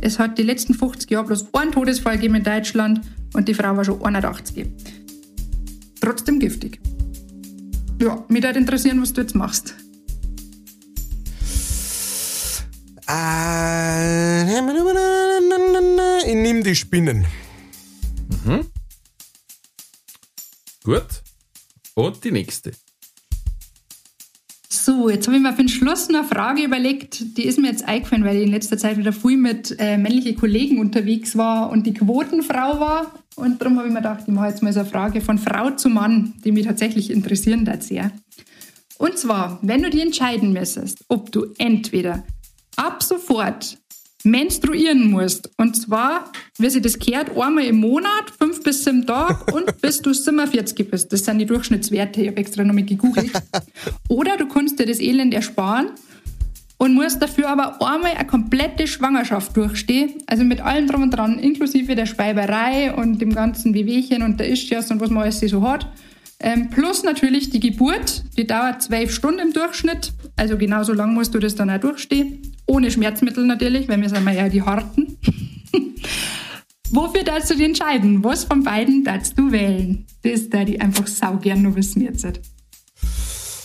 Es hat die letzten 50 Jahre bloß einen Todesfall gegeben in Deutschland und die Frau war schon 81. Trotzdem giftig. Ja, mich würde interessieren, was du jetzt machst. äh, <laughs> ich nehme die Spinnen. Gut. Und die nächste. So, jetzt habe ich mir für den Schluss eine Frage überlegt. Die ist mir jetzt eingefallen, weil ich in letzter Zeit wieder viel mit äh, männlichen Kollegen unterwegs war und die Quotenfrau war. Und darum habe ich mir gedacht, ich mache jetzt mal so eine Frage von Frau zu Mann, die mich tatsächlich interessieren das sehr. Und zwar, wenn du dir entscheiden müsstest, ob du entweder ab sofort menstruieren musst, und zwar, wie sich das gehört, einmal im Monat, fünf bis sieben Tage <laughs> und bis du 47 bist. Das sind die Durchschnittswerte, ich habe extra nochmal gegoogelt. <laughs> Oder du kannst dir das Elend ersparen und musst dafür aber einmal eine komplette Schwangerschaft durchstehen, also mit allem drum und dran, inklusive der Speiberei und dem ganzen Wehwehchen und der Ischias und was man alles so hat. Ähm, plus natürlich die Geburt, die dauert zwölf Stunden im Durchschnitt, also genauso lang musst du das dann auch durchstehen. Ohne Schmerzmittel natürlich, weil wir sind ja die Harten. <laughs> Wofür darfst du dich entscheiden? Was von beiden darfst du wählen? Das da die einfach sau gern noch wissen jetzt.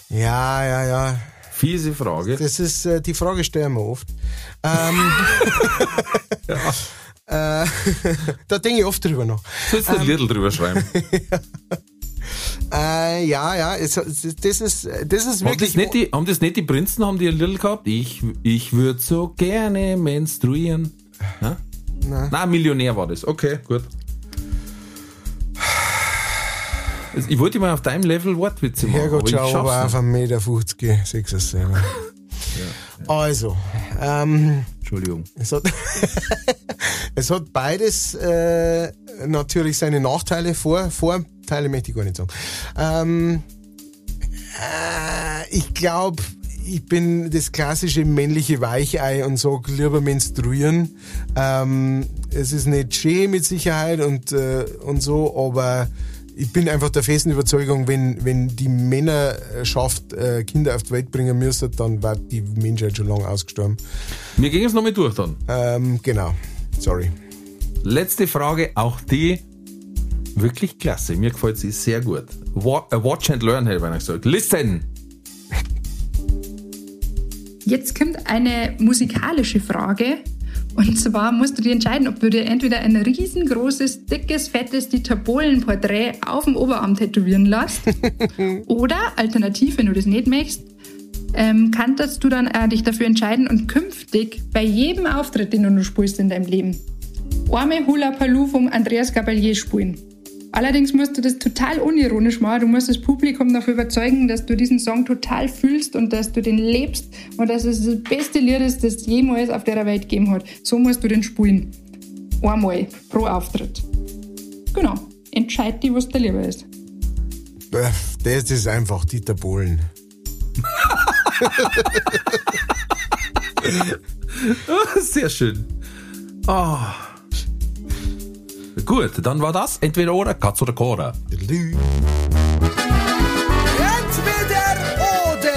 Ja, ja, ja. Fiese Frage. Das ist, äh, die Frage stellen wir oft. Ähm, <laughs> <laughs> äh, da denke ich oft drüber noch. Sollst du ein Liedl drüber schreiben? Äh, ja, ja, es, das ist, das ist Haben wirklich. das, nicht die, haben das nicht die Prinzen, haben die ein Liedl gehabt? Ich, ich würde so gerne menstruieren. Ja? Nein. Nein, Millionär war das. Okay, gut. Ich wollte mal auf deinem Level Wortwitze machen, Herrgott, aber ich schau, aber auf schaff's nicht. einen Meter 50, sechs es selber. Also, ähm, Entschuldigung. es hat, <laughs> es hat beides äh, natürlich seine Nachteile, Vor, Vorteile möchte ich gar nicht sagen. Ähm, äh, ich glaube, ich bin das klassische männliche Weichei und sag lieber menstruieren. Ähm, es ist nicht schön mit Sicherheit und, äh, und so, aber ich bin einfach der festen Überzeugung, wenn, wenn die Männerschaft äh, Kinder auf die Welt bringen müsste, dann war die Menschheit schon lange ausgestorben. Wir gehen es nochmal durch dann. Ähm, genau. Sorry. Letzte Frage, auch die wirklich klasse. Mir gefällt sie sehr gut. Äh, Watch and learn, hätte ich gesagt. Listen! Jetzt kommt eine musikalische Frage. Und zwar musst du dir entscheiden, ob du dir entweder ein riesengroßes, dickes, fettes Dieter Bohlen-Porträt auf dem Oberarm tätowieren lässt. <laughs> oder alternativ, wenn du das nicht möchtest, ähm, kannst du dann äh, dich dafür entscheiden und künftig bei jedem Auftritt, den du spielst in deinem Leben, Arme Hula Paloo vom Andreas Gabalier spielen. Allerdings musst du das total unironisch machen. Du musst das Publikum dafür überzeugen, dass du diesen Song total fühlst und dass du den lebst und dass es das beste Lied ist, das jemals auf der Welt gegeben hat. So musst du den spielen. Einmal pro Auftritt. Genau. Entscheid dich, was dir lieber ist. Das ist einfach Dieter Bohlen. <laughs> Sehr schön. Ah. Gut, dann war das entweder oder, Katz oder Kora. Entweder oder.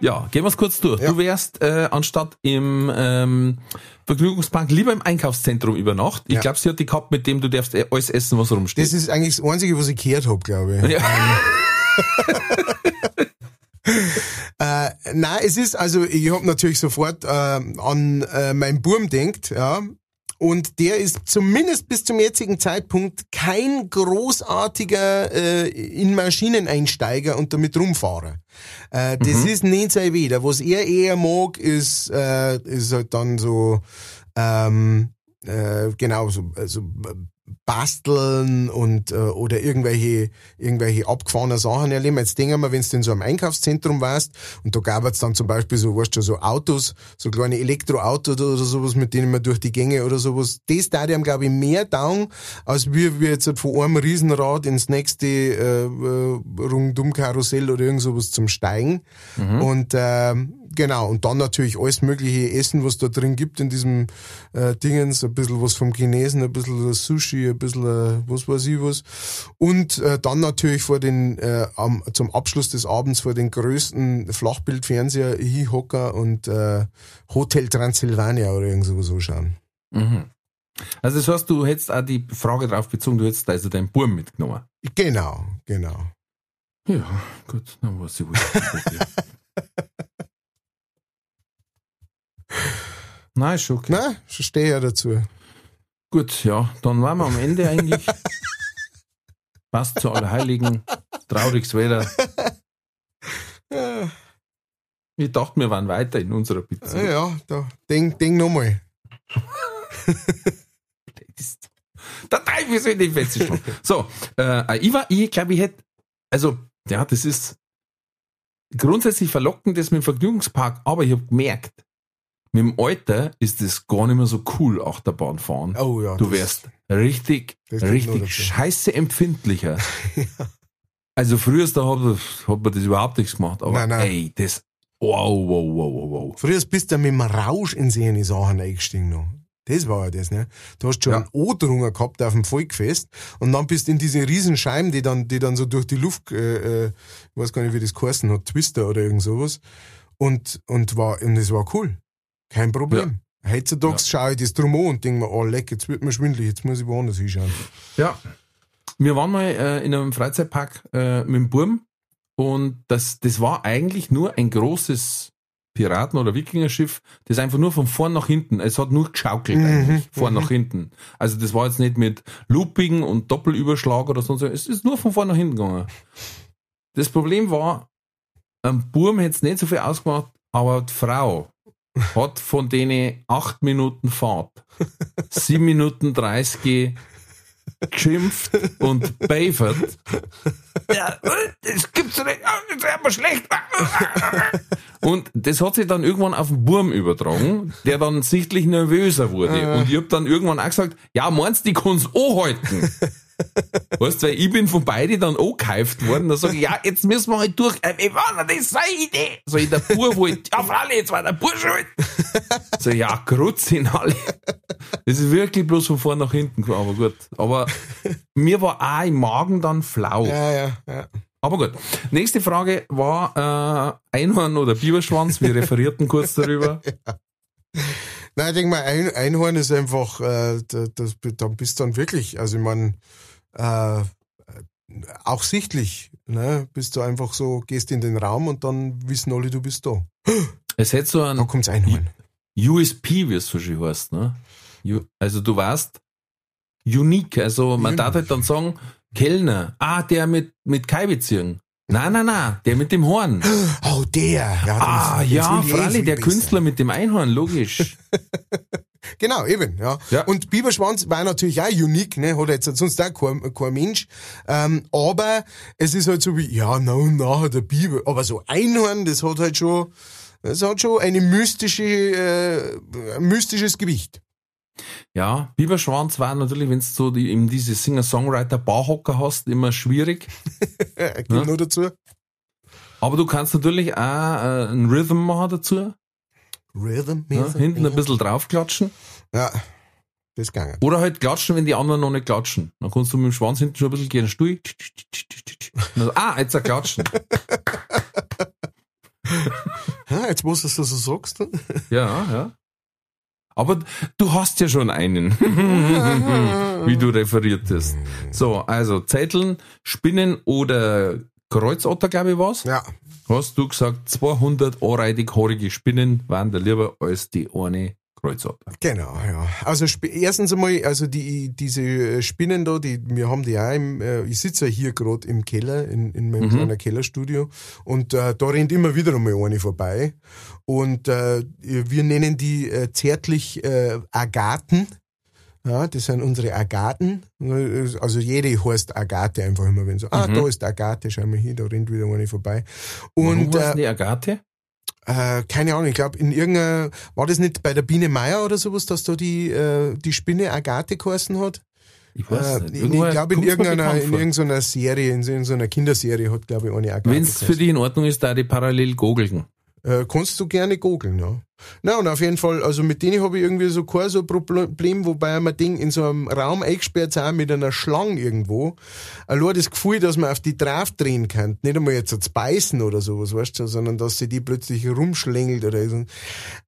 Ja, gehen wir es kurz durch. Ja. Du wärst äh, anstatt im ähm, Vergnügungspark lieber im Einkaufszentrum über Nacht. Ich Ja. glaube, sie hat die gehabt, mit dem du darfst äh, alles essen, was rumsteht. Das ist eigentlich das Einzige, was ich gehört habe, glaube ich. ja. <laughs> <laughs> Äh, nein, es ist, also ich habe natürlich sofort äh, an äh, meinen Burm denkt, ja. Und der ist zumindest bis zum jetzigen Zeitpunkt kein großartiger äh, in Maschineneinsteiger und damit Rumfahrer. Äh, das ist nicht sein Weder. Was er eher mag, ist, äh, ist halt dann so, ähm, äh, genau, so, also basteln und äh, oder irgendwelche irgendwelche abgefahrene Sachen erleben. Jetzt denken wir, wenn du in so einem Einkaufszentrum warst und da gab es dann zum Beispiel so, weißt du, so Autos, so kleine Elektroautos oder sowas, mit denen man durch die Gänge oder sowas, das da haben, glaube ich, mehr down, als wir, wir jetzt halt von einem Riesenrad ins nächste äh, äh, Rundum-Karussell oder irgend sowas zum Steigen. Und ähm, Genau, und dann natürlich alles mögliche Essen, was da drin gibt in diesem äh, Dingens, ein bisschen was vom Chinesen, ein bisschen Sushi, ein bisschen äh, was weiß ich was. Und äh, dann natürlich vor den, äh, am, zum Abschluss des Abends vor den größten Flachbildfernseher hinhocker und äh, Hotel Transylvania oder irgend sowas anschauen. Mhm. Also das heißt, du hättest auch die Frage drauf bezogen, du hättest also deinen Burm mitgenommen. Genau, genau. Ja, gut, dann weiß ich wohl. <laughs> Nein, ist schon okay. Na, schon stehe ja dazu. Gut, ja, dann waren wir am Ende eigentlich. <laughs> Passt zu Allerheiligen. Trauriges Wetter. Ja, Ich dachte, wir waren weiter in unserer Beziehung. ja da, denk, denk nochmal. <laughs> Der Teufel die Feste schon. So, äh, ich war, ich glaube, ich hätte, also, ja, das ist grundsätzlich verlockend, das mit dem Vergnügungspark, aber ich habe gemerkt, mit dem Alter ist das gar nicht mehr so cool, Achterbahn fahren. Oh ja. Du wärst richtig, richtig scheiße empfindlicher. <laughs> Also früher da hat, hat man das überhaupt nichts gemacht, aber Nein, nein. ey, das, wow, wow, wow, wow, wow. Früher bist du mit dem Rausch in sehende Sachen eingestiegen noch. Das war ja das, ne? Du hast schon Ja. einen O-Drunger gehabt auf dem Volkfest und dann bist du in diese riesen Scheiben, die dann, die dann so durch die Luft, äh, äh, ich weiß gar nicht, wie das geheißen hat, Twister oder irgend sowas. Und, und war, und das war cool. Kein Problem. Heutzutage schaue ich das drum an und denke mir, oh leck, jetzt wird mir schwindelig, jetzt muss ich woanders hinschauen. Ja. Wir waren mal äh, in einem Freizeitpark äh, mit dem Burm und das, das war eigentlich nur ein großes Piraten- oder Wikingerschiff, das einfach nur von vorn nach hinten, es hat nur geschaukelt eigentlich, vorn nach hinten. Also das war jetzt nicht mit Looping und Doppelüberschlag oder sonst was, es ist nur von vorn nach hinten gegangen. Das Problem war, am Burm hätte es nicht so viel ausgemacht, aber die Frau hat von denen acht Minuten Fahrt, sieben Minuten 30 geschimpft und beifert. Ja, das gibt's nicht, das wäre aber schlecht. Und das hat sich dann irgendwann auf den Burm übertragen, der dann sichtlich nervöser wurde. Und ich hab dann irgendwann auch gesagt, ja, meinst du, die kann's auch halten? Weißt du, weil ich bin von beiden dann gekauft worden. Da sage ich, ja, jetzt müssen wir halt durch. Wie war denn das seine Idee? So in der Bur wollte, ja, <laughs> Fralle, jetzt war der Bursch halt. So, ja, Grutz sind alle. Das ist wirklich bloß von vorn nach hinten aber gut. Aber mir war auch im Magen dann flau. Ja, ja, ja. Aber gut. Nächste Frage war äh, Einhorn oder Biberschwanz. Wir referierten kurz darüber. <laughs> Nein, ich denke mal, ein, Einhorn ist einfach, äh, das, das, dann bist du dann wirklich, also ich meine, äh, auch sichtlich, ne? Bist du einfach so, gehst in den Raum und dann wissen alle, du bist da. Es hätte so Da ein kommt's Einhorn. USP, wie es so schön heißt. Ne? Also du warst unique. Also man Unique. darf halt dann sagen, Kellner, ah, der mit, mit Kai-Beziehung. Nein, nein, nein, der mit dem Horn. <gasps> Oh, der. Ja, Ah, ja, eh freilich, viel der. Künstler mit dem Einhorn, logisch. <laughs> Genau, eben, ja. Ja. Und Biberschwanz war natürlich auch unique, ne? Hat jetzt sonst auch kein, kein Mensch. Ähm, aber es ist halt so wie, ja, na und nachher der Biber. Aber so Einhorn, das hat halt schon, das hat schon eine mystische, äh, ein mystisches Gewicht. Ja, Biberschwanz war natürlich, wenn du so die, eben diese Singer-Songwriter-Barhocker hast, immer schwierig. Äh, Gib Ja. nur dazu. Aber du kannst natürlich auch äh, einen Rhythm machen dazu. Rhythm. Ja, hinten ein bisschen draufklatschen. Ja, das ging. Oder halt klatschen, wenn die anderen noch nicht klatschen. Dann kannst du mit dem Schwanz hinten schon ein bisschen gehen. Stuhl. Dann, Ah, jetzt ein Klatschen. Ja, <laughs> jetzt musst du es so sagst. Ja, ja. Aber du hast ja schon einen, <laughs> wie du referiertest. So, also Zetteln, Spinnen oder Kreuzotter, glaube ich, was? Ja, Hast du gesagt, 200 anreitig haarige Spinnen waren da lieber als die eine Kreuzotter. genau, ja. Also erstens einmal, also die diese Spinnen da, die wir haben die auch im, äh, ich sitze ja hier gerade im Keller, in, in meinem Mhm. kleinen Kellerstudio und äh, da rennt immer wieder einmal eine vorbei und äh, wir nennen die äh, zärtlich äh, Agaten. Ja, das sind unsere Agaten. Also jede heißt Agate einfach immer, wenn so, ah, Mhm. da ist Agate, schau mal hier, da rennt wieder eine vorbei. Warum Und heißen äh, die Agathe? äh, keine Ahnung, ich glaube, in irgendeiner, war das nicht bei der Biene Meier oder sowas, dass da die, äh, die Spinne Agathe geheißen hat? Ich weiß Äh, nicht. ich glaube, in irgendeiner, in irgendeiner Serie, in irgendeiner Kinderserie hat, glaube ich, eine Agathe. Wenn es für dich in Ordnung ist, da die parallel gogeln. Äh, kannst du gerne googeln, ja. Na, und auf jeden Fall, also mit denen habe ich irgendwie so kein so Problem, wobei man Ding in so einem Raum eingesperrt sind mit einer Schlange irgendwo. Allein das Gefühl, dass man auf die drauf drehen kann. Nicht einmal jetzt zu beißen oder sowas, weißt du, sondern dass sie die plötzlich rumschlängelt oder so.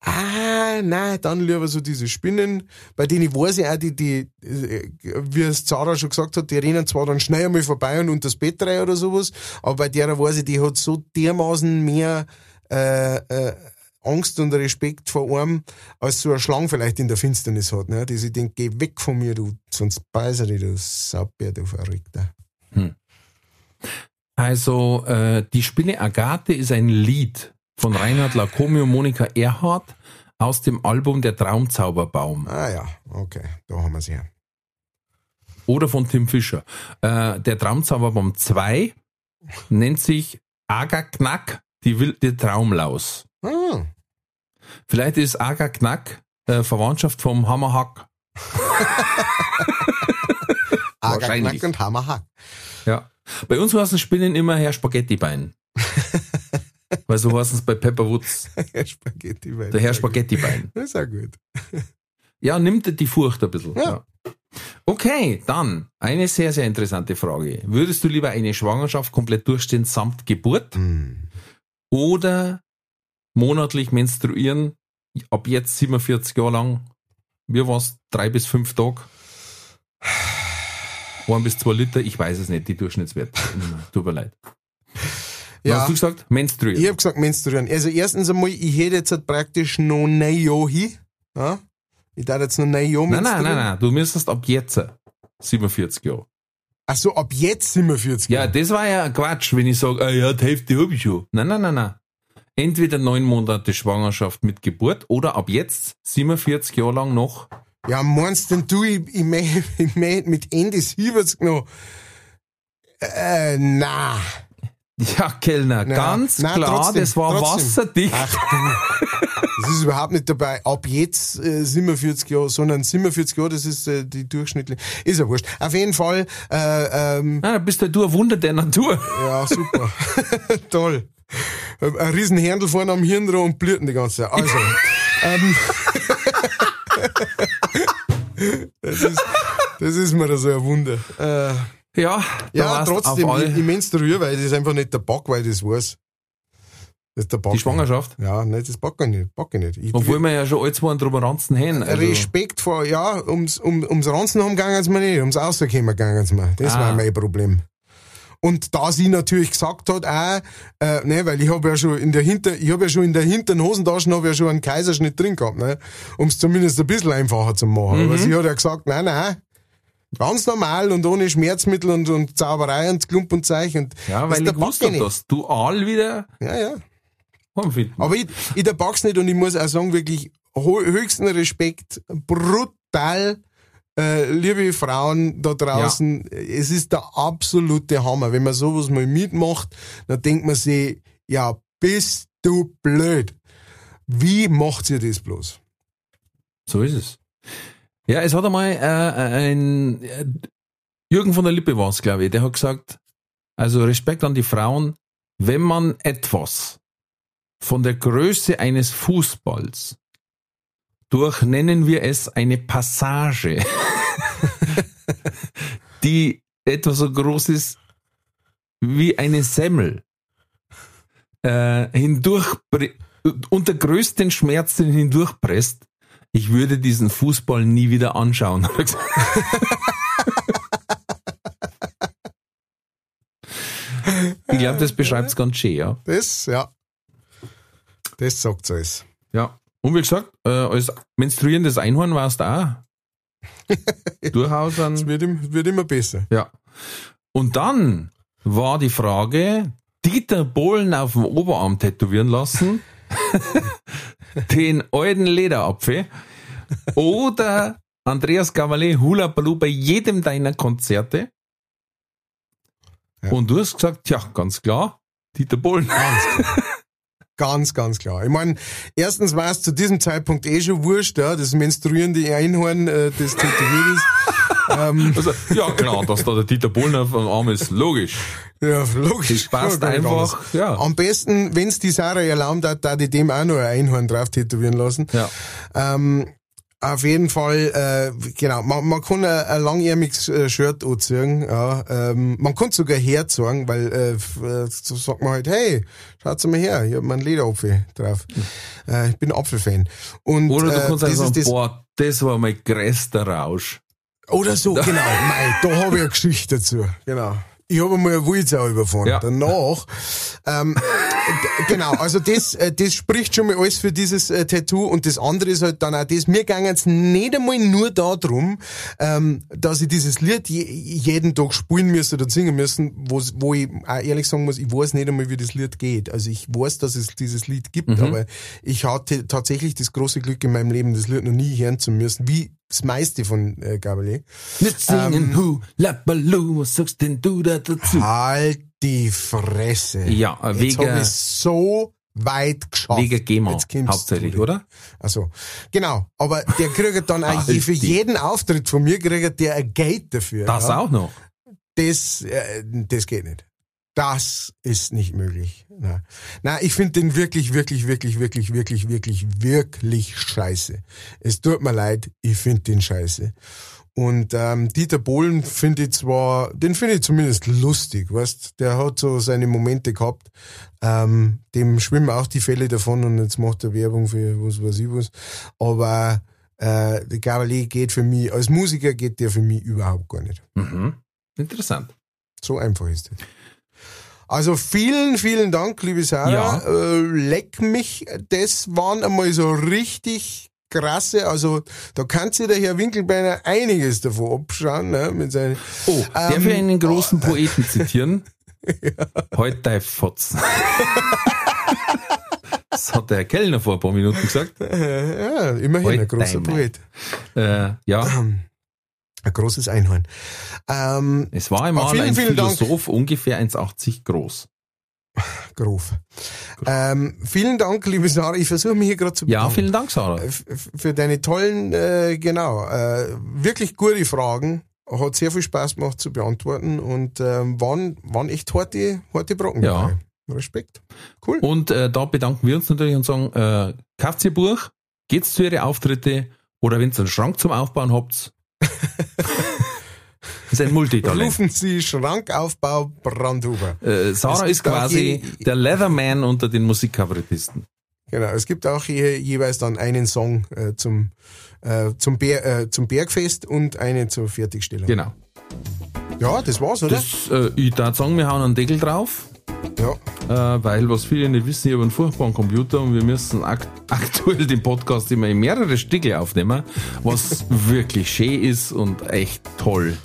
Ah, nein, dann lieber so diese Spinnen, bei denen weiß ich auch, die, die, äh, wie es Zara schon gesagt hat, die rennen zwar dann schnell einmal vorbei und unter das Bett rein oder sowas, aber bei der weiß ich, die hat so dermaßen mehr, äh, äh, Angst und Respekt vor einem, als so eine Schlange vielleicht in der Finsternis hat, ne? Die sich denkt, geh weg von mir, du, sonst beißer dich, du Saubär, du Verrückter. Also, äh, die Spinne Agathe ist ein Lied von Reinhard Lacomi und Monika Erhardt aus dem Album Der Traumzauberbaum. Ah ja, okay, da haben wir sie. Oder von Tim Fischer. Äh, der Traumzauberbaum 2 nennt sich Aga Knack, die wilde Traumlaus. Ah, Vielleicht ist Aga Knack äh, Verwandtschaft vom Hammerhack. <laughs> Aga. Knack und Hammerhack. Ja. Bei uns heißen Spinnen immer Herr Spaghettibein. <laughs> Weil so heißen es bei Pepperwoods, Spaghetti. der Herr Spaghettibein. Das <laughs> ist auch gut. Ja, nimmt die Furcht ein bisschen. Ja. Ja. Okay, dann eine sehr, sehr interessante Frage. Würdest du lieber eine Schwangerschaft komplett durchstehen samt Geburt Hm. Oder monatlich menstruieren, ab jetzt 47 Jahre lang? Wie war's? Drei bis fünf Tage? Ein bis zwei Liter, ich weiß es nicht, die Durchschnittswerte. <laughs> Tut mir leid. Was Ja, hast du gesagt? Menstruieren. ich habe gesagt menstruieren. Also erstens einmal, ich hätte jetzt halt praktisch noch neun Jahre hin. Ja? Ich darf jetzt noch neun Jahre Nein, nein, menstruieren. nein, nein. Du müsstest ab jetzt 47 Jahre. Ach so, ab jetzt 47 Ja, Jahre. das war ja Quatsch, wenn ich sage, ah, ja, die Hälfte habe ich schon. Nein, nein, nein, nein. Entweder neun Monate Schwangerschaft mit Geburt oder ab jetzt 47 Jahre lang noch. Ja, meinst denn du, ich, ich möchte <laughs> ich möcht mit Ende 70 noch. Äh, na. Ja, Kellner, Ja. ganz Nein, klar, trotzdem, das war trotzdem. wasserdicht. Ach. <laughs> Das ist überhaupt nicht dabei. Ab jetzt äh, 47 Jahre, sondern 47 Jahre, das ist äh, die durchschnittliche. Ist ja wurscht. Auf jeden Fall, äh, ähm, da bist du ein Wunder der Natur. ja, super. <laughs> Toll. Ein riesen Händel vorne am Hirn und blüten die ganze Zeit. Also, ähm, <laughs> das, ist, das ist mir so ein Wunder. Äh, Ja, ja, trotzdem, ich menstruiere, weil das ist einfach nicht der Bock, weil das weiß. Das ist der Bock. Die Schwangerschaft. Ja, nicht, das bock ich nicht. Bock ich nicht. Ich, Obwohl wir ja schon alle zwei drüber ranzen haben. Also, Respekt vor, ja, ums, um, ums Ranzen haben gegangen sie mir nicht, ums Rauskommen gegangen sie mir. Das Ah. war mein Problem. Und da sie natürlich gesagt hat, auch, äh, ne, weil ich habe ja schon in der Hinter, ich habe ja schon in der hinteren Hosentasche habe ja schon einen Kaiserschnitt drin gehabt, ne, um es zumindest ein bisschen einfacher zu machen. Mhm. Aber sie hat ja gesagt, nein, nein, ganz normal und ohne Schmerzmittel und, und Zauberei und Klump und Zeich und ja, weil ich gewusst habe, dass du all wieder Ja, ja. Heimfinden. Aber ich, ich der pack's nicht und ich muss auch sagen, wirklich höchsten Respekt, brutal, äh, liebe Frauen da draußen, es ist der absolute Hammer. Wenn man sowas mal mitmacht, dann denkt man sich, ja, bist du blöd. Wie macht ihr das bloß? So ist es. Ja, es hat einmal äh, ein äh, Jürgen von der Lippe war es, glaube ich, der hat gesagt, also Respekt an die Frauen, wenn man etwas von der Größe eines Fußballs durch, nennen wir es eine Passage, <laughs> die etwa so groß ist wie eine Semmel, äh, hindurch, unter größten Schmerzen hindurchpresst, ich würde diesen Fußball nie wieder anschauen. <laughs> ich glaube, das beschreibt es ganz schön, ja. Das, ja. Das sagt's alles. Ja. Und wie gesagt, äh, als menstruierendes Einhorn warst du auch <laughs> durchaus Es ein. wird, im- wird immer besser. Ja. Und dann war die Frage, Dieter Bohlen auf dem Oberarm tätowieren lassen, <laughs> den alten Lederapfel oder Andreas Gavalet Hula Baloo bei jedem deiner Konzerte. Ja. Und du hast gesagt, ja, ganz klar, Dieter Bohlen. Ganz, ganz klar. Ich meine, erstens war es zu diesem Zeitpunkt eh schon wurscht, ja, das menstruierende Einhorn, äh, das tätowiert ist. ähm, <laughs> Also, ja, klar, dass da der Dieter Bohlen auf dem Arm ist, logisch. ja, logisch. Das passt Ja, einfach, anders. ja. Am besten, wenn's die Sarah erlaubt hat, da die dem auch noch ein Einhorn drauf tätowieren lassen. Ja. Ähm, auf jeden Fall, äh, genau, man, man kann ein, ein langärmiges äh, Shirt anziehen, ja, ähm, man kann sogar herzeigen, weil äh, äh, so sagt man halt, hey, schaut's mal her, ich hab meinen Lederapfel drauf. Äh, ich bin Apfelfan. Und, Oder du äh, kannst einfach sagen, das, boah, das war mein größter Rausch. Oder so, genau, mei, da habe ich eine Geschichte dazu, genau. Ich habe einmal eine Wildsau überfahren. Ja. Danach, ähm, genau, also das, äh, das spricht schon mal alles für dieses äh, Tattoo und das andere ist halt dann auch das, mir ging es nicht einmal nur darum, ähm, dass ich dieses Lied je, jeden Tag spielen müsste oder singen müssen, wo's- wo ich auch ehrlich sagen muss, ich weiß nicht einmal, wie das Lied geht. Also ich weiß, dass es dieses Lied gibt, aber ich hatte tatsächlich das große Glück in meinem Leben, das Lied noch nie hören zu müssen, wie das meiste von äh, Gabalier. Nicht singen, hu, lappalu, was sagst denn du da dazu? Halt die Fresse. Ja, Jetzt wegen- hab ich so weit geschafft. Wegen GEMA Jetzt hauptsächlich, oder? Also genau. Aber der kriegt dann <laughs> auch je, Halt für jeden Auftritt von mir kriegt der ein Geld dafür. Das ja. auch noch. Das, äh, das geht nicht. Das ist nicht möglich. Nein, Nein ich finde den wirklich, wirklich, wirklich, wirklich, wirklich, wirklich, wirklich scheiße. Es tut mir leid, ich finde den scheiße. Und ähm, Dieter Bohlen finde ich zwar, den finde ich zumindest lustig, weißt, der hat so seine Momente gehabt. Ähm, dem schwimmen auch die Fälle davon und jetzt macht er Werbung für was weiß ich was. Aber äh, der Gavalier geht für mich, als Musiker geht der für mich überhaupt gar nicht. Mhm. Interessant. So einfach ist es. Also vielen, vielen Dank, liebe Sarah. Ja. Äh, leck mich, das waren einmal so richtig krasse, also da kann sich der Herr Winkelbeiner einiges davon abschauen, ne, mit seinen, Oh, darf Ähm, ich einen großen Poeten zitieren? <laughs> Halt dein Fotz. <laughs> Das hat der Herr Kellner vor ein paar Minuten gesagt. ja, immerhin Halt ein großer. Poet. Äh, ja, Ein großes Einhorn. Ähm, es war einmal vielen, ein vielen Dank. Philosoph, ungefähr 1,80 groß. grof. Ähm, vielen Dank, liebe Sarah. Ich versuche mich hier gerade zu Ja, bedanken. vielen Dank, Sarah. F- für deine tollen, äh, genau, äh, wirklich gute Fragen. Hat sehr viel Spaß gemacht zu beantworten und ähm, waren, waren echt harte, harte Brocken Ja. dabei. Respekt. Cool. Und äh, da bedanken wir uns natürlich und sagen, äh, Buch, geht's zu ihre Auftritte oder wenn ihr einen Schrank zum Aufbauen habt. Ist ein Multitalent. Rufen Sie Schrankaufbau Brandhuber. Äh, Sarah ist quasi der Leatherman unter den Musikkabarettisten. Genau, es gibt auch je, jeweils dann einen Song äh, zum, äh, zum, Ber äh, zum Bergfest und einen zur Fertigstellung. Genau. Ja, das war's, oder? Das, äh, ich darf sagen, wir hauen einen Deckel drauf. Ja. Äh, weil, was viele nicht wissen, ich habe einen furchtbaren Computer und wir müssen akt <laughs> aktuell den Podcast immer in mehrere Stücke aufnehmen, was <laughs> wirklich schön ist und echt toll.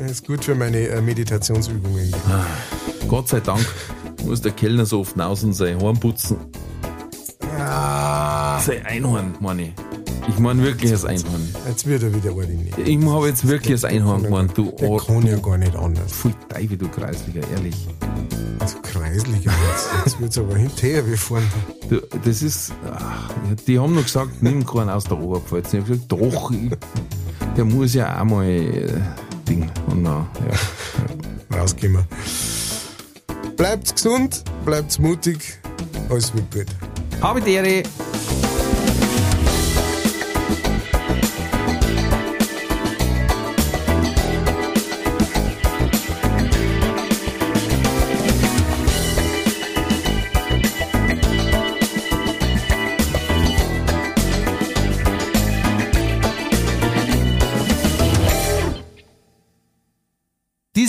Das ist gut für meine äh, Meditationsübungen. Gott sei Dank muss der Kellner so oft raus und sein Horn putzen. Ah, Sein Einhorn, meine ich. Ich meine wirklich das Einhorn. jetzt wird er wieder ordentlich. Ich habe jetzt wirklich das Einhorn gemeint, du Der kann ja gar nicht anders. Pfui, Teufel, du Kreisliger, ehrlich. So kreislich jetzt. Jetzt wird's aber hinterher wie vorne. Du, das ist, ach, die haben noch gesagt, nimm keinen aus der Oberpfalz. Ich habe gesagt, doch, ich, der muss ja auch mal äh, Ding. Und na, ja. <laughs> Rausgehen Bleibt gesund, bleibt mutig, alles wird gut. Habe die Ehre.